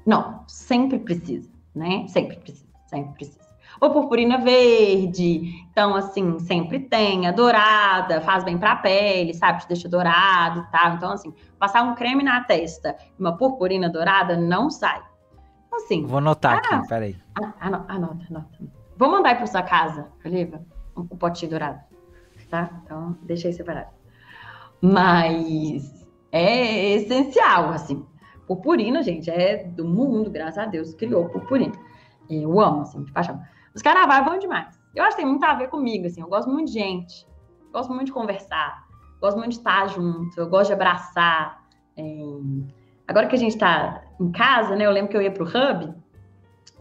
Não, sempre precisa, né? Sempre precisa, sempre precisa. Ou purpurina verde, então assim, sempre tem. A dourada faz bem para a pele, sabe? Te deixa dourado e tal. Então, assim, passar um creme na testa e uma purpurina dourada não sai. Então, assim. Vou anotar ah, aqui, peraí. Anota, anota, anota. Vou mandar aí para sua casa, Oliva, um, um potinho dourado, tá? Então, deixa aí separado. Mas é essencial, assim. Purpurina, gente, é do mundo, graças a Deus, criou purpurina. Eu amo, assim, de paixão. Os carnavais vão demais. Eu acho que tem muito a ver comigo, assim. Eu gosto muito de gente, gosto muito de conversar, gosto muito de estar junto, eu gosto de abraçar. É... Agora que a gente está em casa, né? Eu lembro que eu ia pro Hub,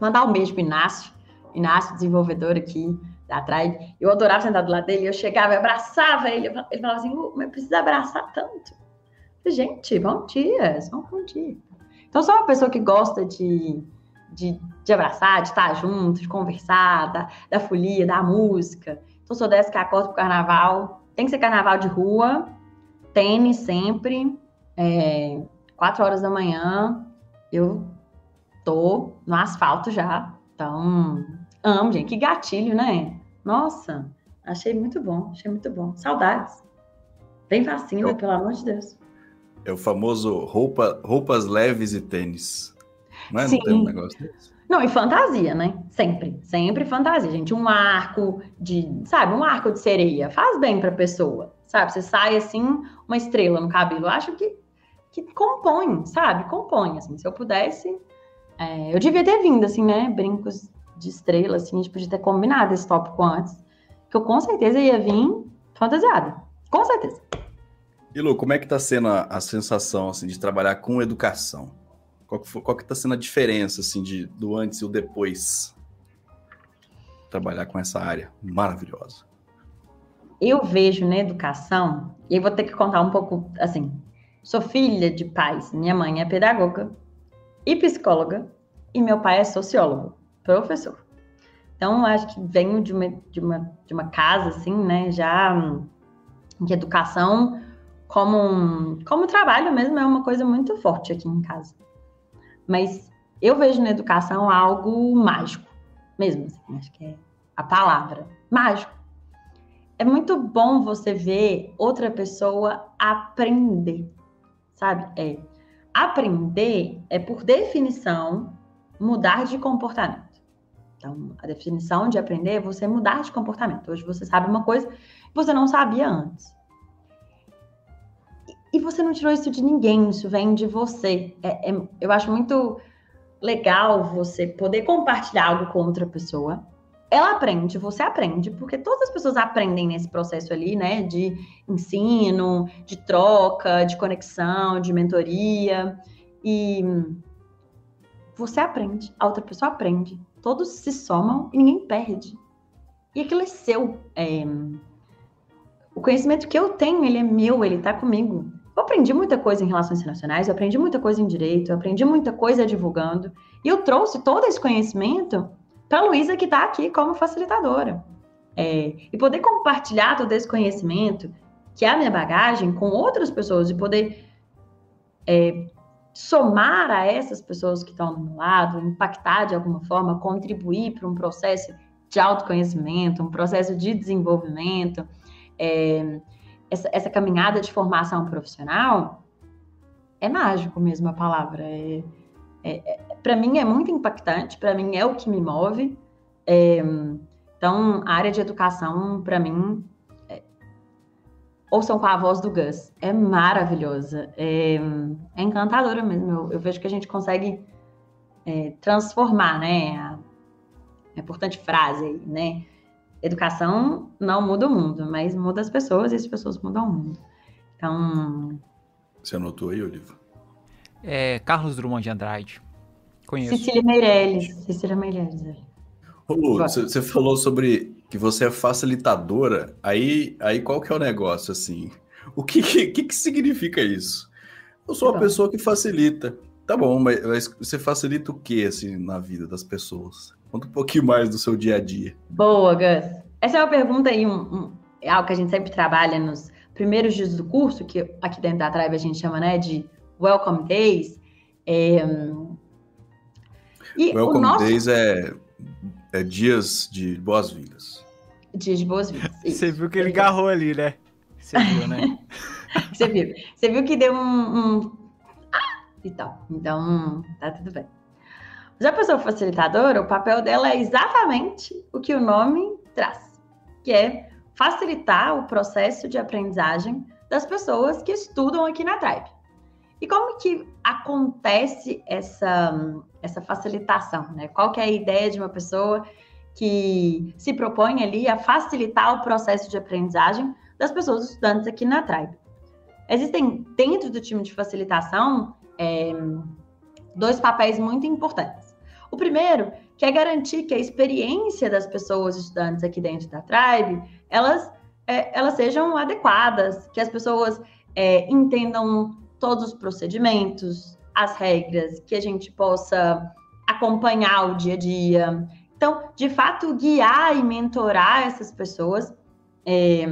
mandar um beijo pro Inácio, Inácio, desenvolvedor aqui da Tribe, eu adorava sentar do lado dele, eu chegava, eu abraçava ele, ele falava assim, mas precisa abraçar tanto. Gente, bom dia, só um bom dia. Então, sou uma pessoa que gosta de, de, de abraçar, de estar junto, de conversar, da, da folia, da música. Então, sou dessa que acorda pro carnaval. Tem que ser carnaval de rua, tênis sempre, é, quatro horas da manhã, eu tô no asfalto já. Então, Amo, gente. Que gatilho, né? Nossa, achei muito bom, achei muito bom. Saudades. Bem vacina, eu, pelo amor de Deus. É o famoso roupa, roupas leves e tênis. Não é? Sim. Não tem um negócio desse? Não, e fantasia, né? Sempre, sempre fantasia, gente. Um arco de, sabe, um arco de sereia faz bem pra pessoa, sabe? Você sai assim, uma estrela no cabelo. Eu acho que, que compõe, sabe? Compõe, assim. Se eu pudesse, é, eu devia ter vindo, assim, né? Brincos de estrela, assim, a gente podia ter combinado esse tópico antes. Que eu com certeza ia vir fantasiada. Com certeza. E Lu, como é que tá sendo a, a sensação assim, de trabalhar com educação? Qual que, foi, qual que tá sendo a diferença assim, de, do antes e o depois? Trabalhar com essa área maravilhosa. Eu vejo na educação, e eu vou ter que contar um pouco, assim, sou filha de pais, minha mãe é pedagoga e psicóloga, e meu pai é sociólogo, professor. Então, acho que venho de uma, de uma, de uma casa, assim, né, já de educação como, como trabalho mesmo, é uma coisa muito forte aqui em casa. Mas eu vejo na educação algo mágico, mesmo, assim, acho que é a palavra, mágico. É muito bom você ver outra pessoa aprender, sabe? É, aprender é, por definição, mudar de comportamento. Então, a definição de aprender é você mudar de comportamento. Hoje você sabe uma coisa que você não sabia antes. E você não tirou isso de ninguém, isso vem de você. É, é, eu acho muito legal você poder compartilhar algo com outra pessoa. Ela aprende, você aprende, porque todas as pessoas aprendem nesse processo ali, né? De ensino, de troca, de conexão, de mentoria. E você aprende, a outra pessoa aprende. Todos se somam e ninguém perde. E aquilo é seu. É... O conhecimento que eu tenho, ele é meu, ele tá comigo. Eu aprendi muita coisa em relações internacionais, eu aprendi muita coisa em direito, eu aprendi muita coisa divulgando. E eu trouxe todo esse conhecimento para a Luísa, que está aqui como facilitadora. É, e poder compartilhar todo esse conhecimento, que é a minha bagagem, com outras pessoas, e poder é, somar a essas pessoas que estão do meu lado, impactar de alguma forma, contribuir para um processo de autoconhecimento, um processo de desenvolvimento. É, essa, essa caminhada de formação profissional é mágico mesmo a palavra. É, é, é para mim é muito impactante, para mim é o que me move. É, então, a área de educação, para mim, é, ouçam com a voz do Gus, é maravilhosa, é, é encantadora mesmo. Eu, eu, vejo que a gente consegue é, transformar, né? A, a importante frase né? Educação não muda o mundo, mas muda as pessoas e as pessoas mudam o mundo. Então. Você anotou aí, Oliva? É, Carlos Drummond de Andrade. Conheço. Cecília Meirelles. Cecília Meirelles. Ô, você falou sobre que você é facilitadora. Aí, aí qual que é o negócio, assim? O que, que, que significa isso? Eu sou uma pessoa que facilita. Tá bom, mas você facilita o que, assim, na vida das pessoas? Conta um pouquinho mais do seu dia a dia. Boa, Gus. Essa é uma pergunta aí, um, um, é algo que a gente sempre trabalha nos primeiros dias do curso, que aqui dentro da Tribe a gente chama né, de Welcome Days. É... E Welcome nosso... Days é, é dias de boas-vindas. Dias de boas-vindas. Você viu que ele agarrou ali, né? Você viu, né? Você viu. Você viu que deu um, um... Ah! e tal. Então, tá tudo bem. Já a pessoa facilitadora, o papel dela é exatamente o que o nome traz, que é facilitar o processo de aprendizagem das pessoas que estudam aqui na Tribe. E como que acontece essa, essa facilitação? Né? Qual que é a ideia de uma pessoa que se propõe ali a facilitar o processo de aprendizagem das pessoas estudantes aqui na Tribe? Existem dentro do time de facilitação é, dois papéis muito importantes. O primeiro, que é garantir que a experiência das pessoas estudantes aqui dentro da Tribe, elas, é, elas sejam adequadas, que as pessoas é, entendam todos os procedimentos, as regras, que a gente possa acompanhar o dia a dia. Então, de fato, guiar e mentorar essas pessoas é,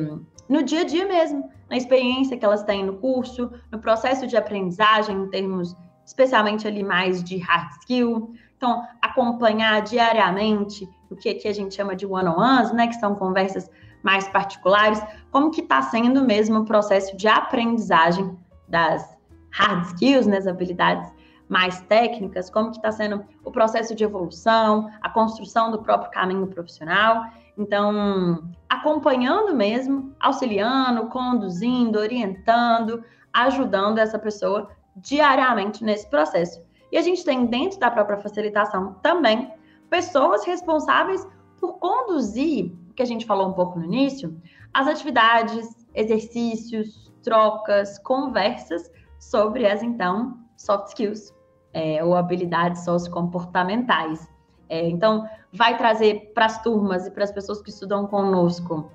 no dia a dia mesmo, na experiência que elas têm no curso, no processo de aprendizagem, em termos especialmente ali mais de hard skill, então, acompanhar diariamente o que aqui a gente chama de one-on-ones, né, que são conversas mais particulares, como que está sendo mesmo o processo de aprendizagem das, hard skills, né, as habilidades mais técnicas, como que está sendo o processo de evolução, a construção do próprio caminho profissional. Então, acompanhando mesmo, auxiliando, conduzindo, orientando, ajudando essa pessoa diariamente nesse processo. E a gente tem dentro da própria facilitação também pessoas responsáveis por conduzir, que a gente falou um pouco no início, as atividades, exercícios, trocas, conversas sobre as então soft skills é, ou habilidades sociocomportamentais. É, então, vai trazer para as turmas e para as pessoas que estudam conosco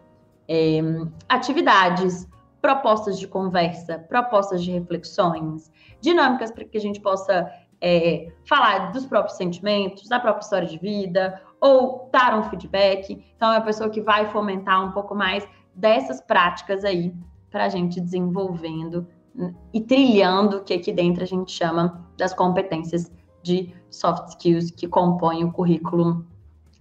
é, atividades, propostas de conversa, propostas de reflexões, dinâmicas para que a gente possa é, falar dos próprios sentimentos, da própria história de vida, ou dar um feedback. Então, é uma pessoa que vai fomentar um pouco mais dessas práticas aí para a gente desenvolvendo e trilhando o que aqui dentro a gente chama das competências de soft skills que compõem o currículo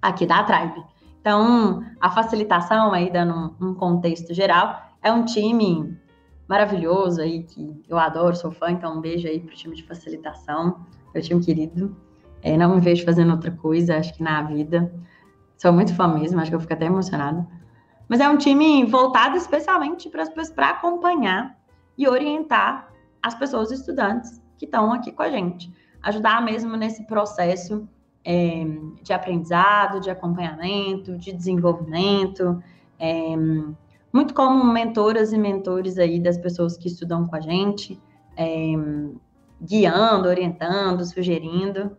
aqui da Tribe. Então, a facilitação aí dando um, contexto geral, é um time maravilhoso aí que eu adoro, sou fã, então um beijo aí pro time de facilitação, meu time querido. É, não me vejo fazendo outra coisa, acho que na vida. Sou muito fã mesmo, acho que eu fico até emocionada. Mas é um time voltado especialmente para para acompanhar e orientar as pessoas estudantes que estão aqui com a gente. Ajudar mesmo nesse processo é, de aprendizado, de acompanhamento, de desenvolvimento. É, muito como mentoras e mentores aí das pessoas que estudam com a gente, é, guiando, orientando, sugerindo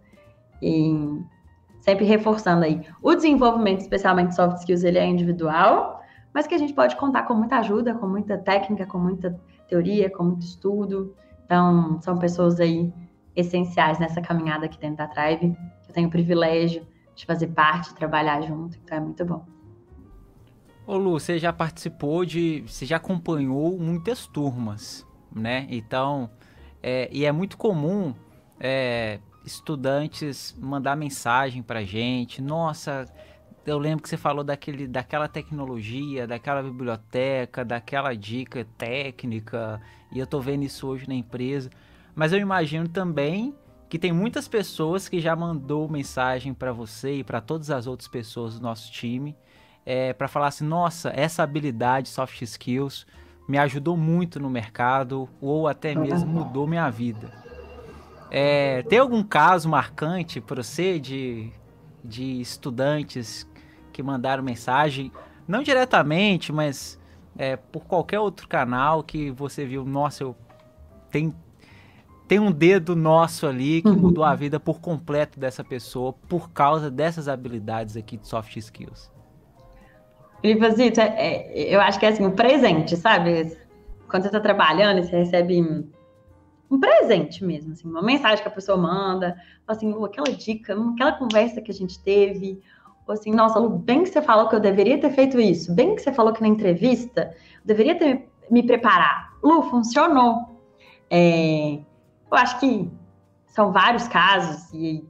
e sempre reforçando aí. O desenvolvimento, especialmente soft skills, ele é individual, mas que a gente pode contar com muita ajuda, com muita técnica, com muita teoria, com muito estudo. Então, são pessoas aí essenciais nessa caminhada aqui dentro da Tribe. Eu tenho o privilégio de fazer parte, trabalhar junto, então é muito bom. Ô Lu, você já participou de. Você já acompanhou muitas turmas, né? Então, é, e é muito comum é, estudantes mandar mensagem pra gente. Nossa, eu lembro que você falou daquele, daquela tecnologia, daquela biblioteca, daquela dica técnica, e eu tô vendo isso hoje na empresa. Mas eu imagino também que tem muitas pessoas que já mandou mensagem para você e para todas as outras pessoas do nosso time é, para falar assim, nossa, essa habilidade soft skills me ajudou muito no mercado ou até mesmo mudou minha vida. É, tem algum caso marcante para você de, de estudantes que mandaram mensagem, não diretamente, mas é, por qualquer outro canal que você viu, nossa, eu tem tem um dedo nosso ali que uhum. mudou a vida por completo dessa pessoa por causa dessas habilidades aqui de soft skills. Livazito, é, é, eu acho que é assim, um presente, sabe? Quando você está trabalhando, você recebe um presente mesmo, assim, uma mensagem que a pessoa manda, assim, aquela dica, aquela conversa que a gente teve, assim, nossa, Lu, bem que você falou que eu deveria ter feito isso, bem que você falou que na entrevista eu deveria ter me preparar. Lu, funcionou. É, eu acho que são vários casos, e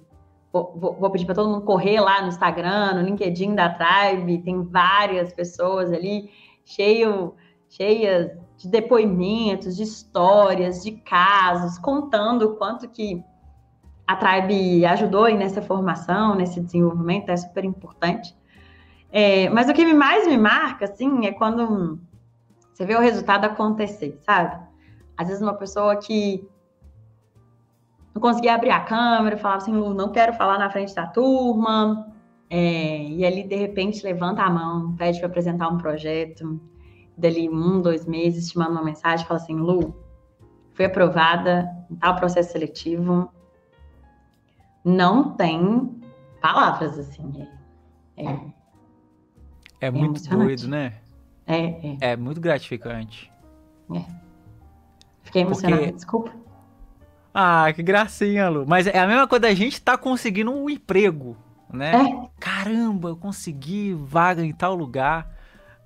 vou, vou pedir para todo mundo correr lá no Instagram, no LinkedIn da Tribe, tem várias pessoas ali, cheio, cheias de depoimentos, de histórias, de casos, contando o quanto que a Tribe ajudou nessa formação, nesse desenvolvimento, é super importante. É, mas o que mais me marca, assim, é quando você vê o resultado acontecer, sabe? Às vezes uma pessoa que não conseguia abrir a câmera, falava assim, Lu, não quero falar na frente da turma, é, e ali, de repente, levanta a mão, pede para apresentar um projeto, dali um, dois meses, te manda uma mensagem, fala assim, Lu, fui aprovada em tal processo seletivo, não tem palavras, assim. É, é, é muito doido, né? É, é. É muito gratificante. É. Fiquei emocionada, Porque... desculpa. Ah, que gracinha, Lu. Mas é a mesma coisa da gente tá conseguindo um emprego, né? É. Caramba, eu consegui vaga em tal lugar.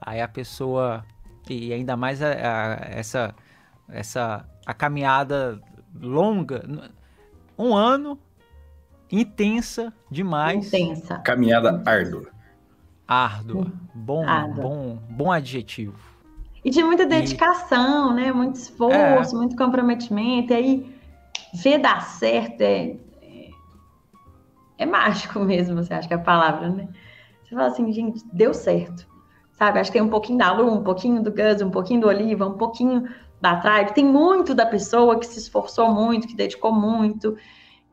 Aí a pessoa. E ainda mais a, a, essa, essa a caminhada longa. Um ano intensa demais. Intensa. Caminhada árdua. Árdua. Bom, bom, bom adjetivo. E de muita dedicação, e... né? Muito esforço, é. muito comprometimento. E aí, ver dar certo é, é, é mágico mesmo, você acha que é a palavra, né? Você fala assim, gente, deu certo. Sabe? Acho que tem um pouquinho da Lu, um pouquinho do Gus, um pouquinho do Oliva, um pouquinho da Tribe. Tem muito da pessoa que se esforçou muito, que dedicou muito,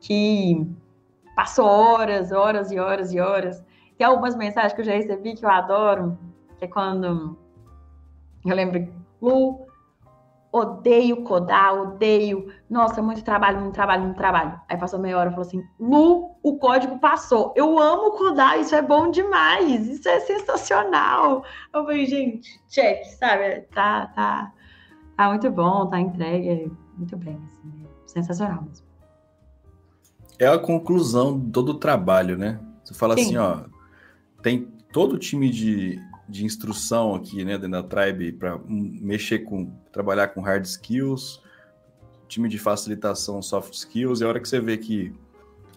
que passou horas, horas e horas e horas. Tem algumas mensagens que eu já recebi que eu adoro, que é quando eu lembro, Lu, odeio codar, odeio. Nossa, muito trabalho, muito trabalho, muito trabalho. Aí passou meia hora e falou assim: Lu, o código passou. Eu amo codar, isso é bom demais, isso é sensacional. Eu falei, gente, check, sabe? Tá, tá, tá muito bom, tá entregue, muito bem, assim, sensacional mesmo. É a conclusão de todo o trabalho, né? Você fala Sim. assim, ó, tem todo o time de, de instrução aqui, né, dentro da Tribe, para mexer com, trabalhar com hard skills, time de facilitação soft skills, é a hora que você vê que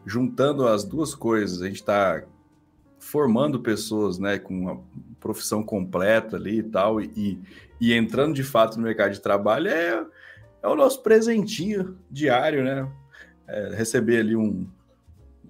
juntando as duas coisas, a gente está formando pessoas, né, com uma profissão completa ali e tal, e, e entrando de fato no mercado de trabalho é, é o nosso presentinho diário, né? É, receber ali um,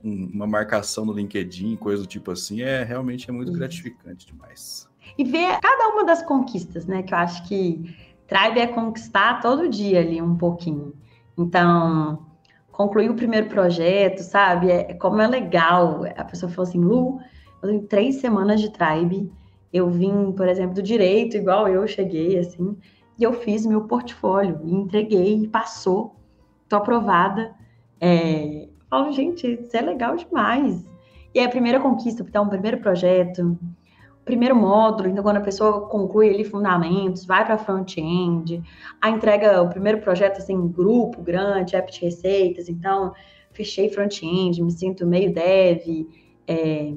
uma marcação no LinkedIn, coisa do tipo assim, é realmente é muito Isso. gratificante demais. E ver cada uma das conquistas, né? Que eu acho que Tribe é conquistar todo dia ali um pouquinho. Então, concluir o primeiro projeto, sabe? É, como é legal. A pessoa falou assim, Lu, eu tenho três semanas de Tribe. Eu vim, por exemplo, do direito, igual eu cheguei, assim, e eu fiz meu portfólio, entreguei, passou. Tô aprovada. É, falo, gente, isso é legal demais. E aí, a primeira conquista, então, o primeiro projeto, o primeiro módulo, então, quando a pessoa conclui ali fundamentos, vai para front-end, a entrega, o primeiro projeto, assim, grupo grande, app de receitas, então, fechei front-end, me sinto meio dev, é,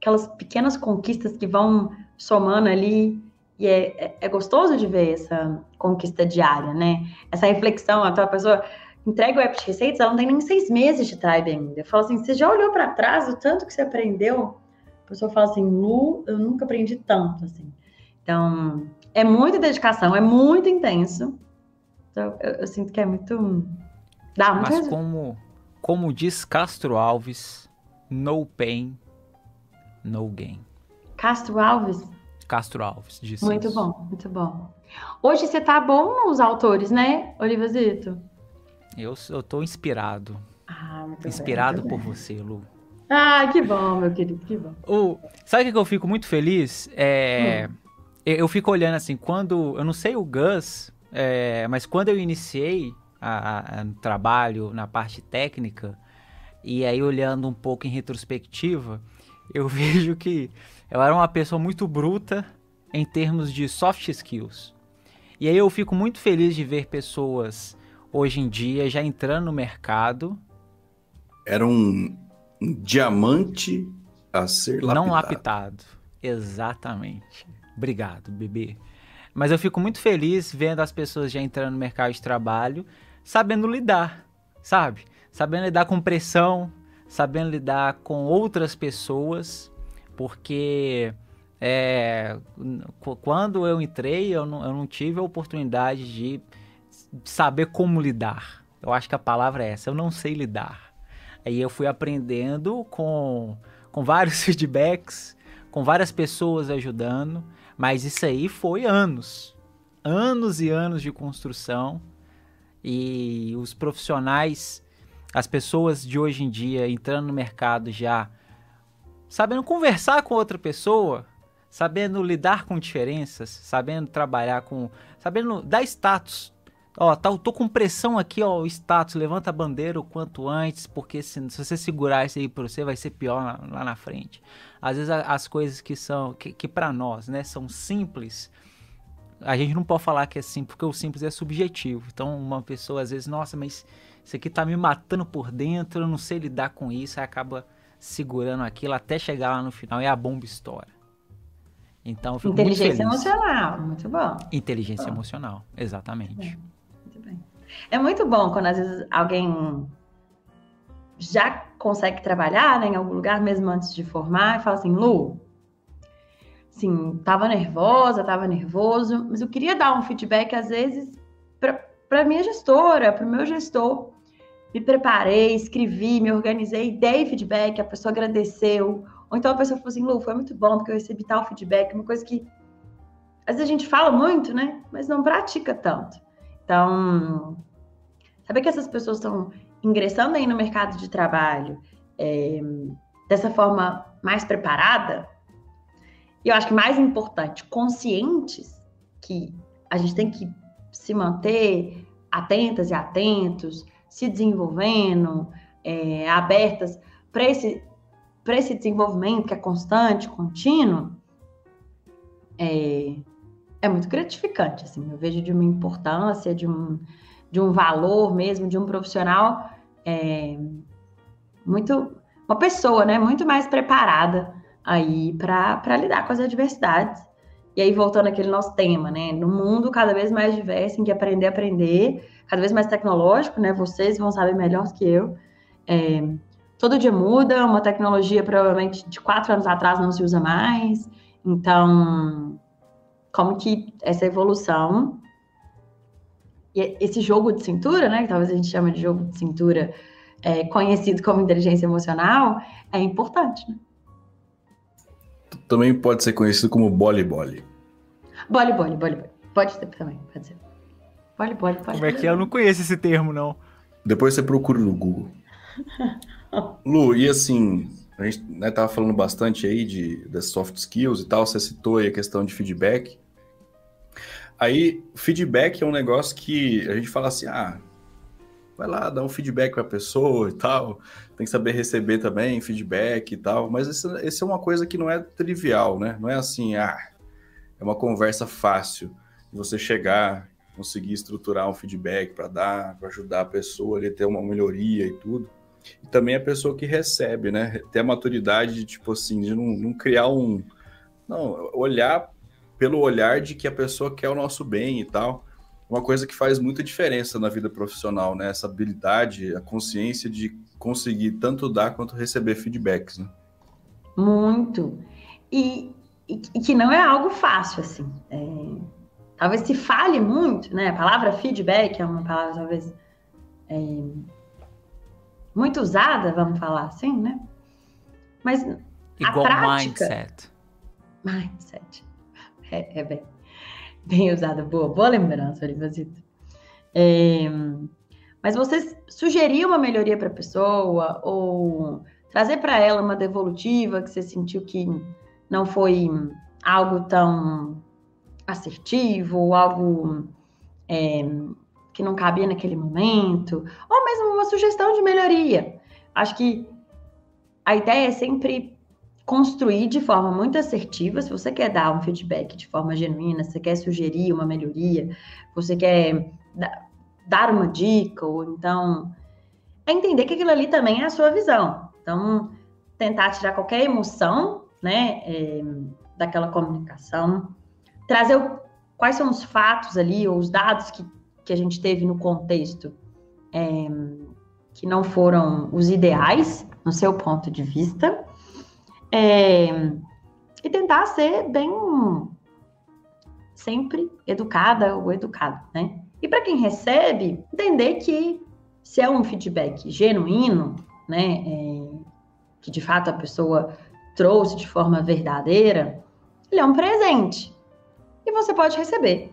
aquelas pequenas conquistas que vão somando ali, e é, é, é gostoso de ver essa conquista diária, né? Essa reflexão, a tua pessoa entrega o app de receitas, ela não tem nem seis meses de tribe ainda. Eu falo assim, você já olhou para trás o tanto que você aprendeu? A pessoa fala assim, Lu, eu nunca aprendi tanto, assim. Então, é muita dedicação, é muito intenso. Então, eu, eu sinto que é muito... Dá muito Mas como, como diz Castro Alves, no pain, no gain. Castro Alves? Castro Alves, disse Muito isso. bom, muito bom. Hoje você tá bom nos autores, né, Olivazito? Eu, eu tô inspirado. Ah, muito Inspirado bem, por bem. você, Lu. Ah, que bom, meu querido, que bom. O, sabe o que eu fico muito feliz? É, hum. eu, eu, fico olhando assim, quando. Eu não sei o Gus, é, mas quando eu iniciei a, a, no trabalho, na parte técnica, e aí olhando um pouco em retrospectiva, eu vejo que eu era uma pessoa muito bruta em termos de soft skills. E aí eu fico muito feliz de ver pessoas hoje em dia, já entrando no mercado. Era um, um diamante a ser lapidado. Não lapidado, exatamente. Obrigado, bebê. Mas eu fico muito feliz vendo as pessoas já entrando no mercado de trabalho, sabendo lidar, sabe? Sabendo lidar com pressão, sabendo lidar com outras pessoas, porque é, quando eu entrei, eu não, eu não tive a oportunidade de saber como lidar. Eu acho que a palavra é essa, eu não sei lidar. Aí eu fui aprendendo com, com vários feedbacks, com várias pessoas ajudando, mas isso aí foi anos. Anos e anos de construção. E os profissionais, as pessoas de hoje em dia entrando no mercado já sabendo conversar com outra pessoa, sabendo lidar com diferenças, sabendo trabalhar com, sabendo dar status Ó, tá, tô com pressão aqui, ó, o status, levanta a bandeira o quanto antes, porque se, se você segurar isso aí pra você, vai ser pior lá, lá na frente. Às vezes a, as coisas que são, que, que para nós, né, são simples, a gente não pode falar que é simples, porque o simples é subjetivo. Então uma pessoa às vezes, nossa, mas isso aqui tá me matando por dentro, eu não sei lidar com isso, aí acaba segurando aquilo até chegar lá no final e a bomba estoura. Então, Inteligência muito emocional, muito bom. Inteligência bom. emocional, exatamente. É. É muito bom quando às vezes alguém já consegue trabalhar né, em algum lugar, mesmo antes de formar, e fala assim, Lu, sim, tava nervosa, tava nervoso, mas eu queria dar um feedback, às vezes, para minha gestora, para o meu gestor. Me preparei, escrevi, me organizei, dei feedback, a pessoa agradeceu. Ou então a pessoa falou assim, Lu, foi muito bom porque eu recebi tal feedback, uma coisa que às vezes a gente fala muito, né? Mas não pratica tanto. Então, saber que essas pessoas estão ingressando aí no mercado de trabalho é, dessa forma mais preparada, e eu acho que mais importante, conscientes que a gente tem que se manter atentas e atentos, se desenvolvendo, é, abertas para esse, esse desenvolvimento que é constante, contínuo, é, é muito gratificante. Assim, eu vejo de uma importância, de um, de um valor mesmo, de um profissional é, muito. Uma pessoa, né? Muito mais preparada aí para lidar com as adversidades. E aí, voltando àquele nosso tema, né? No mundo cada vez mais diverso, em que aprender aprender, cada vez mais tecnológico, né? Vocês vão saber melhor que eu. É, todo dia muda, uma tecnologia provavelmente de quatro anos atrás não se usa mais. Então, como que essa evolução e esse jogo de cintura, né, que talvez a gente chame de jogo de cintura, é, conhecido como inteligência emocional, é importante. Né? Também pode ser conhecido como boli-boli. Boli-boli, boli-boli. Pode ser também, pode ser. Boli-boli, pode Como é que é? Eu não conheço esse termo, não. Depois você procura no Google. Lu, e assim, a gente né, tava falando bastante aí de, das soft skills e tal, você citou aí a questão de feedback. Aí, feedback é um negócio que a gente fala assim, ah, vai lá, dá um feedback para a pessoa e tal, tem que saber receber também feedback e tal, mas isso, é uma coisa que não é trivial, né? Não é assim, ah, é uma conversa fácil você chegar, conseguir estruturar um feedback para dar, para ajudar a pessoa a ter uma melhoria e tudo. E também a pessoa que recebe, né? Ter a maturidade de, tipo assim, de não, não criar um. Não, olhar pelo olhar de que a pessoa quer o nosso bem e tal. Uma coisa que faz muita diferença na vida profissional, né? Essa habilidade, a consciência de conseguir tanto dar quanto receber feedbacks, né? Muito. E, e, que não é algo fácil, assim. É, talvez se fale muito, né? A palavra feedback é uma palavra, talvez, é, muito usada, vamos falar assim, né? Mas Igual a prática... mindset. Mindset. É, é bem, bem usada. Boa, boa lembrança, Olivazito. É, mas você sugerir uma melhoria para a pessoa ou trazer para ela uma devolutiva que você sentiu que não foi algo tão assertivo, ou algo é, que não cabia naquele momento, ou mesmo uma sugestão de melhoria. Acho que a ideia é sempre construir de forma muito assertiva. Se você quer dar um feedback de forma genuína, você quer sugerir uma melhoria, você quer dar uma dica, ou então é entender que aquilo ali também é a sua visão. Então, tentar tirar qualquer emoção, né, é, daquela comunicação, trazer o, quais são os fatos ali, ou os dados que, que a gente teve no contexto, é, que não foram os ideais, no seu ponto de vista, é, e tentar ser bem sempre educada ou educado, né? E para quem recebe, entender que se é um feedback genuíno, né, é, que de fato a pessoa trouxe de forma verdadeira, ele é um presente. E você pode receber.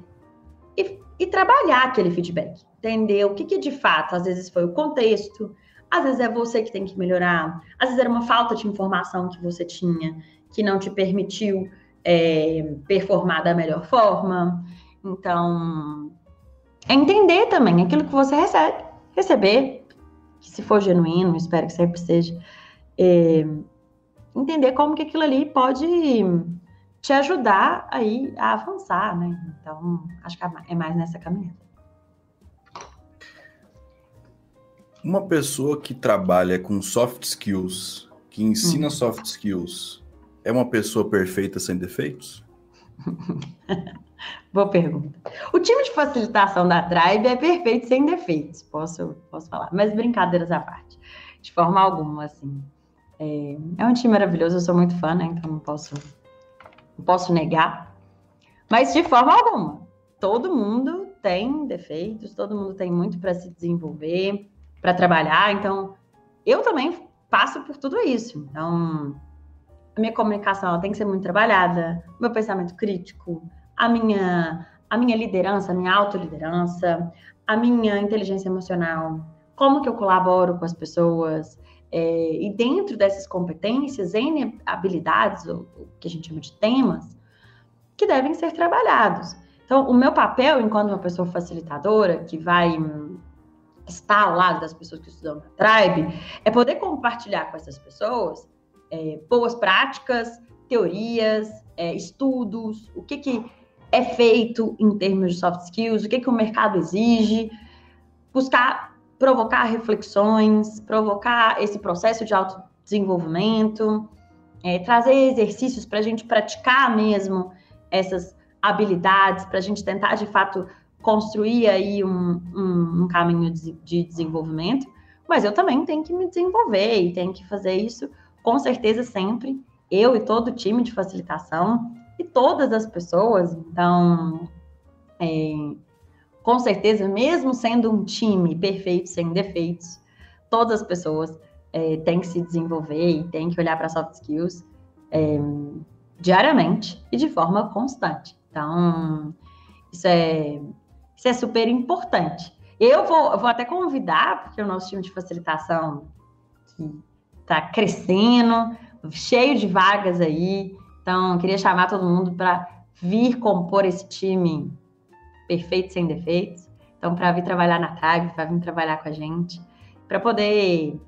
E, e trabalhar aquele feedback, entender o que, que de fato às vezes foi o contexto, às vezes é você que tem que melhorar, às vezes era uma falta de informação que você tinha, que não te permitiu é, performar da melhor forma. Então, é entender também aquilo que você recebe, receber, que se for genuíno, espero que sempre seja, é, entender como que aquilo ali pode te ajudar aí a avançar, né? Então, acho que é mais nessa caminhada. Uma pessoa que trabalha com soft skills, que ensina uhum. soft skills, é uma pessoa perfeita sem defeitos? Boa pergunta. O time de facilitação da Tribe é perfeito sem defeitos, posso, posso falar. Mas brincadeiras à parte. De forma alguma, assim. É, é um time maravilhoso, eu sou muito fã, né? Então não posso não posso negar, mas de forma alguma. Todo mundo tem defeitos, todo mundo tem muito para se desenvolver, para trabalhar, então eu também passo por tudo isso. Então, a minha comunicação tem que ser muito trabalhada, meu pensamento crítico, a minha, a minha liderança, a minha autoliderança, a minha inteligência emocional, como que eu colaboro com as pessoas, é, e dentro dessas competências, N habilidades, o, o que a gente chama de temas, que devem ser trabalhados. Então, o meu papel enquanto uma pessoa facilitadora, que vai estar ao lado das pessoas que estudam na Tribe, é poder compartilhar com essas pessoas é, boas práticas, teorias, é, estudos, o que, que é feito em termos de soft skills, o que, que o mercado exige, buscar provocar reflexões, provocar esse processo de autodesenvolvimento, é, trazer exercícios para a gente praticar mesmo essas habilidades, para a gente tentar de fato construir aí um, um, um caminho de, de desenvolvimento. Mas eu também tenho que me desenvolver e tenho que fazer isso com certeza sempre. Eu e todo o time de facilitação e todas as pessoas. Então, é, com certeza, mesmo sendo um time perfeito, sem defeitos, todas as pessoas é, têm que se desenvolver e têm que olhar para soft skills é, diariamente e de forma constante. Então, isso é, isso é super importante. Eu vou, vou até convidar, porque o nosso time de facilitação está crescendo, cheio de vagas aí. Então, queria chamar todo mundo para vir compor esse time perfeito sem defeitos. Então, para vir trabalhar na TAG, para vir trabalhar com a gente, para poder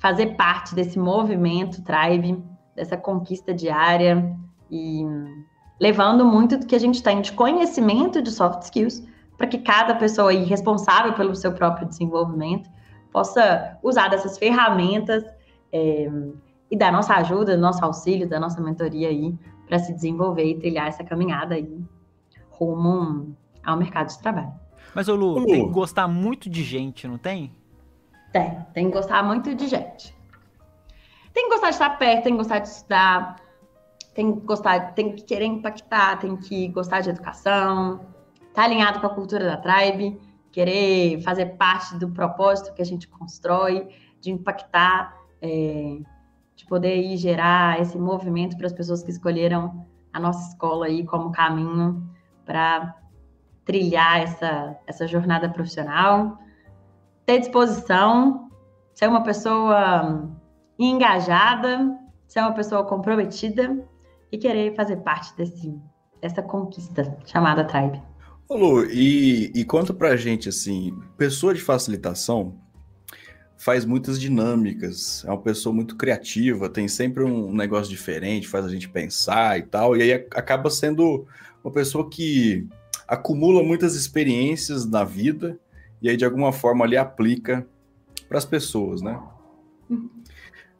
fazer parte desse movimento Tribe, dessa conquista diária e levando muito do que a gente tem de conhecimento de soft skills para que cada pessoa aí responsável pelo seu próprio desenvolvimento possa usar dessas ferramentas é, e da nossa ajuda, do nosso auxílio, da nossa mentoria aí para se desenvolver e trilhar essa caminhada aí rumo ao mercado de trabalho. Mas, ô Lu, Lu, tem que gostar muito de gente, não tem? Tem, tem que gostar muito de gente. Tem que gostar de estar perto, tem que gostar de estudar, tem que gostar, tem que querer impactar, tem que gostar de educação, tá alinhado com a cultura da tribe, querer fazer parte do propósito que a gente constrói, de impactar, é, de poder ir gerar esse movimento para as pessoas que escolheram a nossa escola aí como caminho para trilhar essa, essa jornada profissional, ter disposição, ser uma pessoa engajada, ser uma pessoa comprometida e querer fazer parte desse, dessa conquista chamada Tribe. Ô Lu, e, e conta pra gente, assim, pessoa de facilitação faz muitas dinâmicas, é uma pessoa muito criativa, tem sempre um negócio diferente, faz a gente pensar e tal, e aí acaba sendo uma pessoa que acumula muitas experiências na vida e aí de alguma forma ali aplica para as pessoas, né?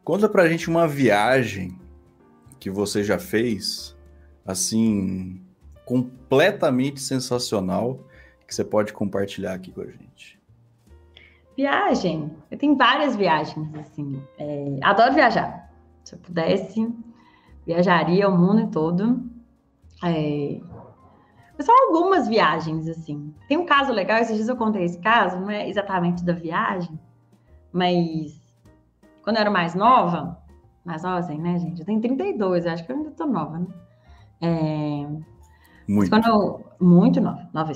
Conta pra gente uma viagem que você já fez, assim, completamente sensacional, que você pode compartilhar aqui com a gente. Viagem? Eu tenho várias viagens, assim. É, adoro viajar. Se eu pudesse, viajaria o mundo todo. É, são algumas viagens, assim. Tem um caso legal, esses dias eu contei esse caso, não é exatamente da viagem, mas quando eu era mais nova, mais nova assim, né, gente? Eu tenho 32, acho que eu ainda tô nova, né? É... Muito. Quando eu... Muito nova, nova.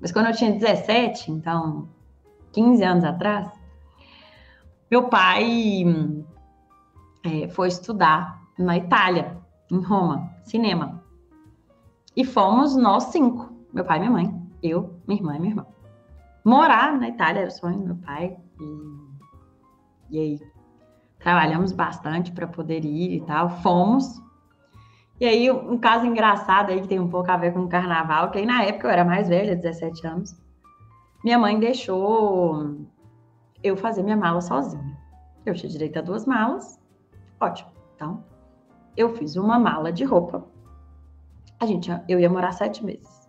Mas quando eu tinha 17, então, 15 anos atrás, meu pai é, foi estudar na Itália, em Roma, cinema. E fomos nós cinco: meu pai, minha mãe, eu, minha irmã e minha irmã. Morar na Itália era o sonho do meu pai. E, e aí trabalhamos bastante para poder ir e tal. Fomos. E aí, um caso engraçado aí que tem um pouco a ver com o carnaval, que aí na época eu era mais velha, 17 anos. Minha mãe deixou eu fazer minha mala sozinha. Eu tinha direito a duas malas. Ótimo. Então, eu fiz uma mala de roupa a gente, eu ia morar sete meses.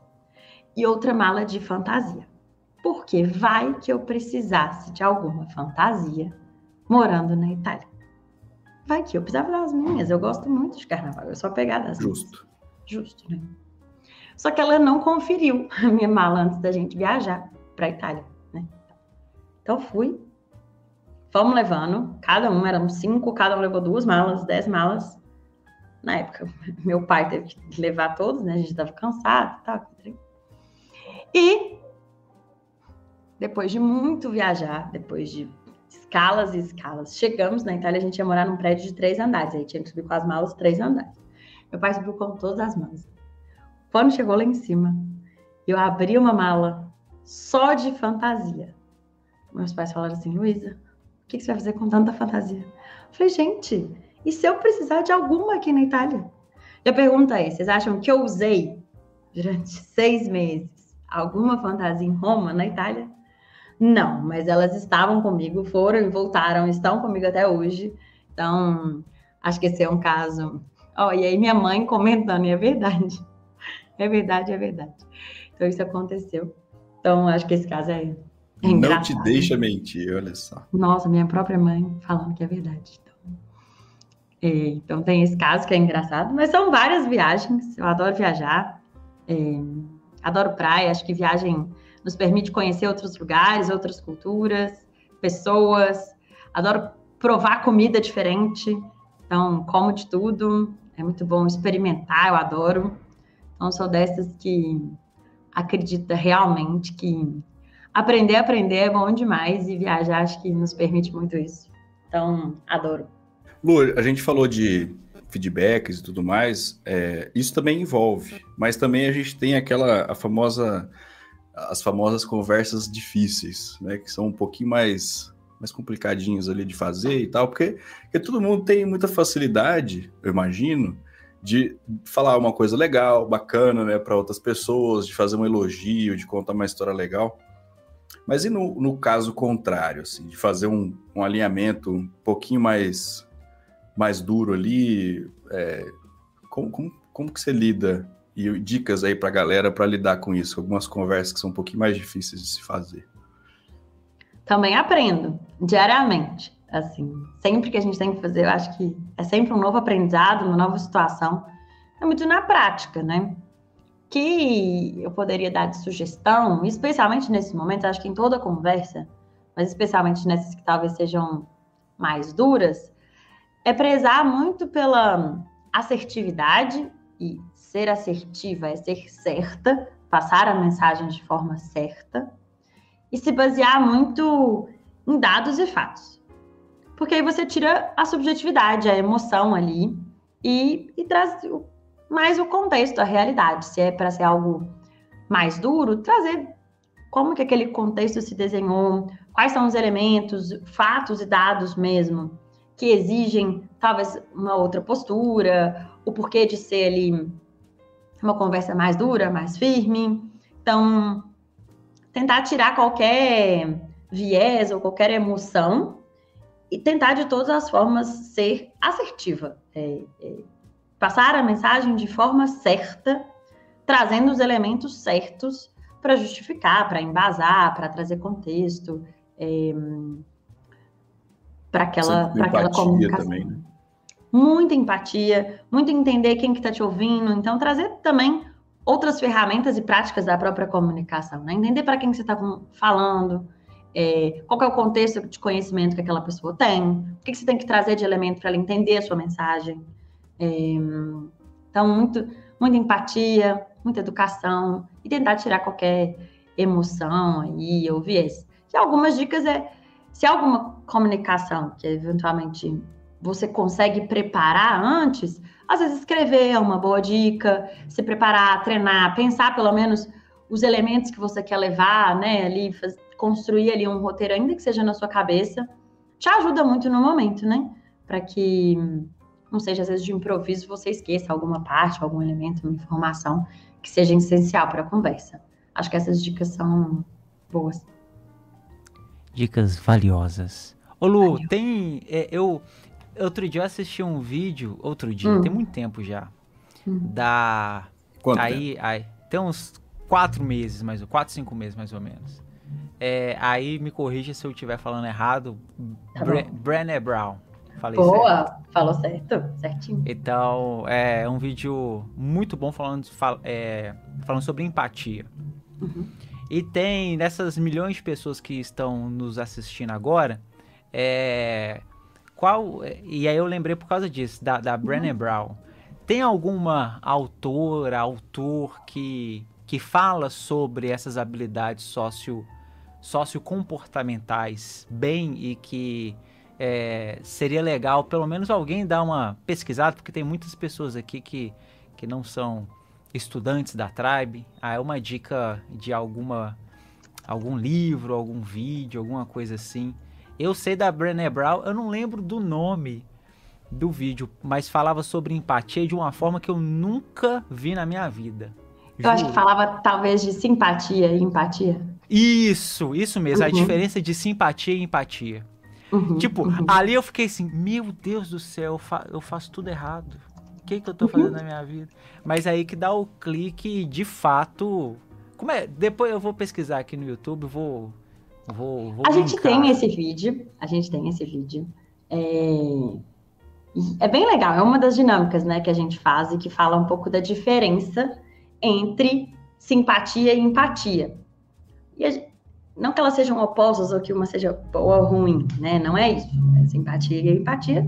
E outra mala de fantasia. Porque vai que eu precisasse de alguma fantasia morando na Itália. Vai que eu precisava das minhas. Eu gosto muito de carnaval, eu sou apegada às Justo. minhas. Justo, né? Só que ela não conferiu a minha mala antes da gente viajar para Itália, né? Então fui, fomos levando, cada um eram cinco, cada um levou duas malas, dez malas. Na época, meu pai teve que levar todos, né? A gente estava cansado, tá? E depois de muito viajar, depois de escalas e escalas, chegamos na Itália, a gente ia morar num prédio de três andares, aí tinha que subir com as malas três andares. Meu pai subiu com todas as malas. Quando chegou lá em cima, eu abri uma mala só de fantasia. Meus pais falaram assim, Luísa, o que você vai fazer com tanta fantasia? Eu falei, gente, e se eu precisar de alguma aqui na Itália? E a pergunta é, vocês acham que eu usei durante seis meses alguma fantasia em Roma, na Itália? Não, mas elas estavam comigo, foram e voltaram, estão comigo até hoje. Então, acho que esse é um caso. Ó, oh, e aí minha mãe comentando, e é verdade. É verdade, é verdade. Então, isso aconteceu. Então, acho que esse caso é, é Não te deixa mentir, olha só. Nossa, minha própria mãe falando que é verdade. Então, é, então tem esse caso que é engraçado, mas são várias viagens. Eu adoro viajar. É, adoro praia, acho que viagem nos permite conhecer outros lugares, outras culturas, pessoas. Adoro provar comida diferente, então como de tudo. É muito bom experimentar, eu adoro. Então sou dessas que acredita realmente que aprender, aprender é bom demais e viajar acho que nos permite muito isso. Então adoro. Lu, a gente falou de feedbacks e tudo mais, é, isso também envolve, mas também a gente tem aquela a famosa as famosas conversas difíceis, né? Que são um pouquinho mais, mais complicadinhos ali de fazer e tal, porque, porque todo mundo tem muita facilidade, eu imagino, de falar uma coisa legal, bacana, né, para outras pessoas, de fazer um elogio, de contar uma história legal. Mas e no, no caso contrário, assim, de fazer um, um alinhamento um pouquinho mais, mais duro ali, é, como, como, como que você lida e dicas aí para a galera para lidar com isso, algumas conversas que são um pouquinho mais difíceis de se fazer. Também aprendo diariamente, assim, sempre que a gente tem que fazer, eu acho que é sempre um novo aprendizado, uma nova situação, é muito na prática, né? Que eu poderia dar de sugestão, especialmente nesse momento, acho que em toda conversa, mas especialmente nessas que talvez sejam mais duras, é prezar muito pela assertividade e ser assertiva é ser certa, passar a mensagem de forma certa e se basear muito em dados e fatos. Porque aí você tira a subjetividade, a emoção ali e, e traz mais o contexto, a realidade. Se é para ser algo mais duro, trazer como que aquele contexto se desenhou, quais são os elementos, fatos e dados mesmo que exigem talvez uma outra postura, o porquê de ser ali uma conversa mais dura, mais firme. Então, tentar tirar qualquer viés ou qualquer emoção e tentar de todas as formas ser assertiva. É, é, passar a mensagem de forma certa, trazendo os elementos certos para justificar, para embasar, para trazer contexto, é, para aquela, aquela comunicação. Também, né? Muita empatia, muito entender quem que está te ouvindo, então trazer também outras ferramentas e práticas da própria comunicação, né? Entender para quem você está falando, é, qual é o contexto de conhecimento que aquela pessoa tem, o que, que você tem que trazer de elemento para ela entender a sua mensagem. É, então, muito, muita empatia, muita educação e tentar tirar qualquer emoção aí ou viés. E algumas dicas é, se alguma comunicação que eventualmente você consegue preparar antes, às vezes escrever é uma boa dica, se preparar, treinar, pensar pelo menos os elementos que você quer levar, né, ali, faz, construir ali um roteiro, ainda que seja na sua cabeça, te ajuda muito no momento, né, para que não seja às vezes de improviso você esqueça alguma parte, algum elemento, uma informação que seja essencial para a conversa. Acho que essas dicas são boas. Dicas valiosas. Ô Lu, Valeu. tem. É, eu, Outro dia eu assisti um vídeo, outro dia, hum. tem muito tempo já, hum. da... Quanto aí, tempo? aí, tem uns quatro meses, mais quatro, cinco meses mais ou menos. É, aí me corrija se eu estiver falando errado. Tá Bre Brené Brown. Falei Boa, certo. falou certo, certinho. Então, é um vídeo muito bom falando, fal- é, falando sobre empatia. Uhum. E tem nessas milhões de pessoas que estão nos assistindo agora, é, qual e aí eu lembrei por causa disso da, da Brené Brown. Tem alguma autora, autor que que fala sobre essas habilidades socio sociocomportamentais bem e que é, seria legal pelo menos alguém dar uma pesquisada, porque tem muitas pessoas aqui que, que não são estudantes da Tribe. Ah, é uma dica de alguma algum livro, algum vídeo, alguma coisa assim. Eu sei da Brené Brown, eu não lembro do nome do vídeo, mas falava sobre empatia de uma forma que eu nunca vi na minha vida. Eu acho que Juro. falava talvez de simpatia e empatia. Isso, isso mesmo, a Uhum. diferença de simpatia e empatia. Uhum, Tipo, uhum. ali eu fiquei assim, meu Deus do céu, eu, fa- eu faço tudo errado. O que, que eu tô fazendo na minha vida? Mas aí que dá o clique, de fato. Como é? Depois eu vou pesquisar aqui no YouTube, vou. Vou, vou A gente tem esse vídeo, a gente tem esse vídeo. É... é bem legal, é uma das dinâmicas né, que a gente faz e que fala um pouco da diferença entre simpatia e empatia. E a gen- não que elas sejam opostas ou que uma seja boa ou ruim, né? Não é isso. É simpatia e empatia,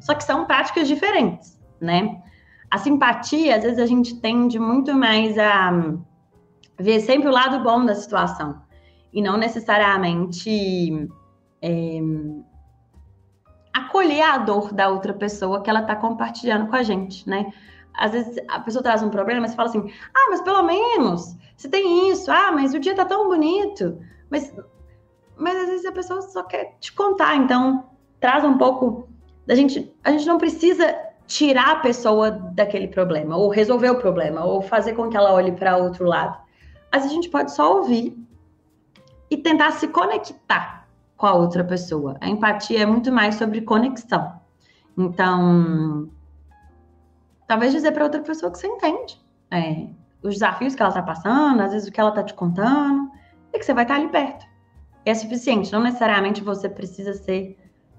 só que são práticas diferentes, né? A simpatia, às vezes a gente tende muito mais a ver sempre o lado bom da situação e não necessariamente é, acolher a dor da outra pessoa que ela está compartilhando com a gente, né? Às vezes a pessoa traz um problema e você fala assim: ah, mas pelo menos você tem isso, ah, mas o dia tá tão bonito, mas, mas às vezes a pessoa só quer te contar, então traz um pouco da gente. A gente não precisa tirar a pessoa daquele problema, ou resolver o problema, ou fazer com que ela olhe para outro lado. Mas a gente pode só ouvir e tentar se conectar com a outra pessoa. A empatia é muito mais sobre conexão. Então, talvez dizer para outra pessoa que você entende é, os desafios que ela está passando, às vezes o que ela está te contando, e que você vai estar ali perto. É suficiente. Não necessariamente você precisa ser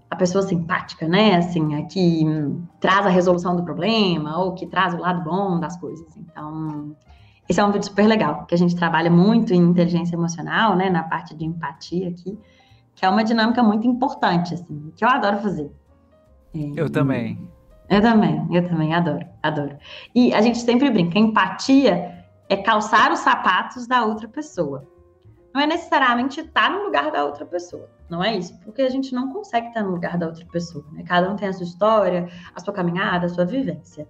a pessoa simpática, né? Assim, a que hum, traz a resolução do problema ou que traz o lado bom das coisas. Então, esse é um vídeo super legal, que a gente trabalha muito em inteligência emocional, né? Na parte de empatia aqui, que é uma dinâmica muito importante, assim, que eu adoro fazer. É, Eu também. eu também, eu também adoro, adoro. E a gente sempre brinca, empatia é calçar os sapatos da outra pessoa. Não é necessariamente estar no lugar da outra pessoa, não é isso, porque a gente não consegue estar no lugar da outra pessoa, né? Cada um tem a sua história, a sua caminhada, a sua vivência.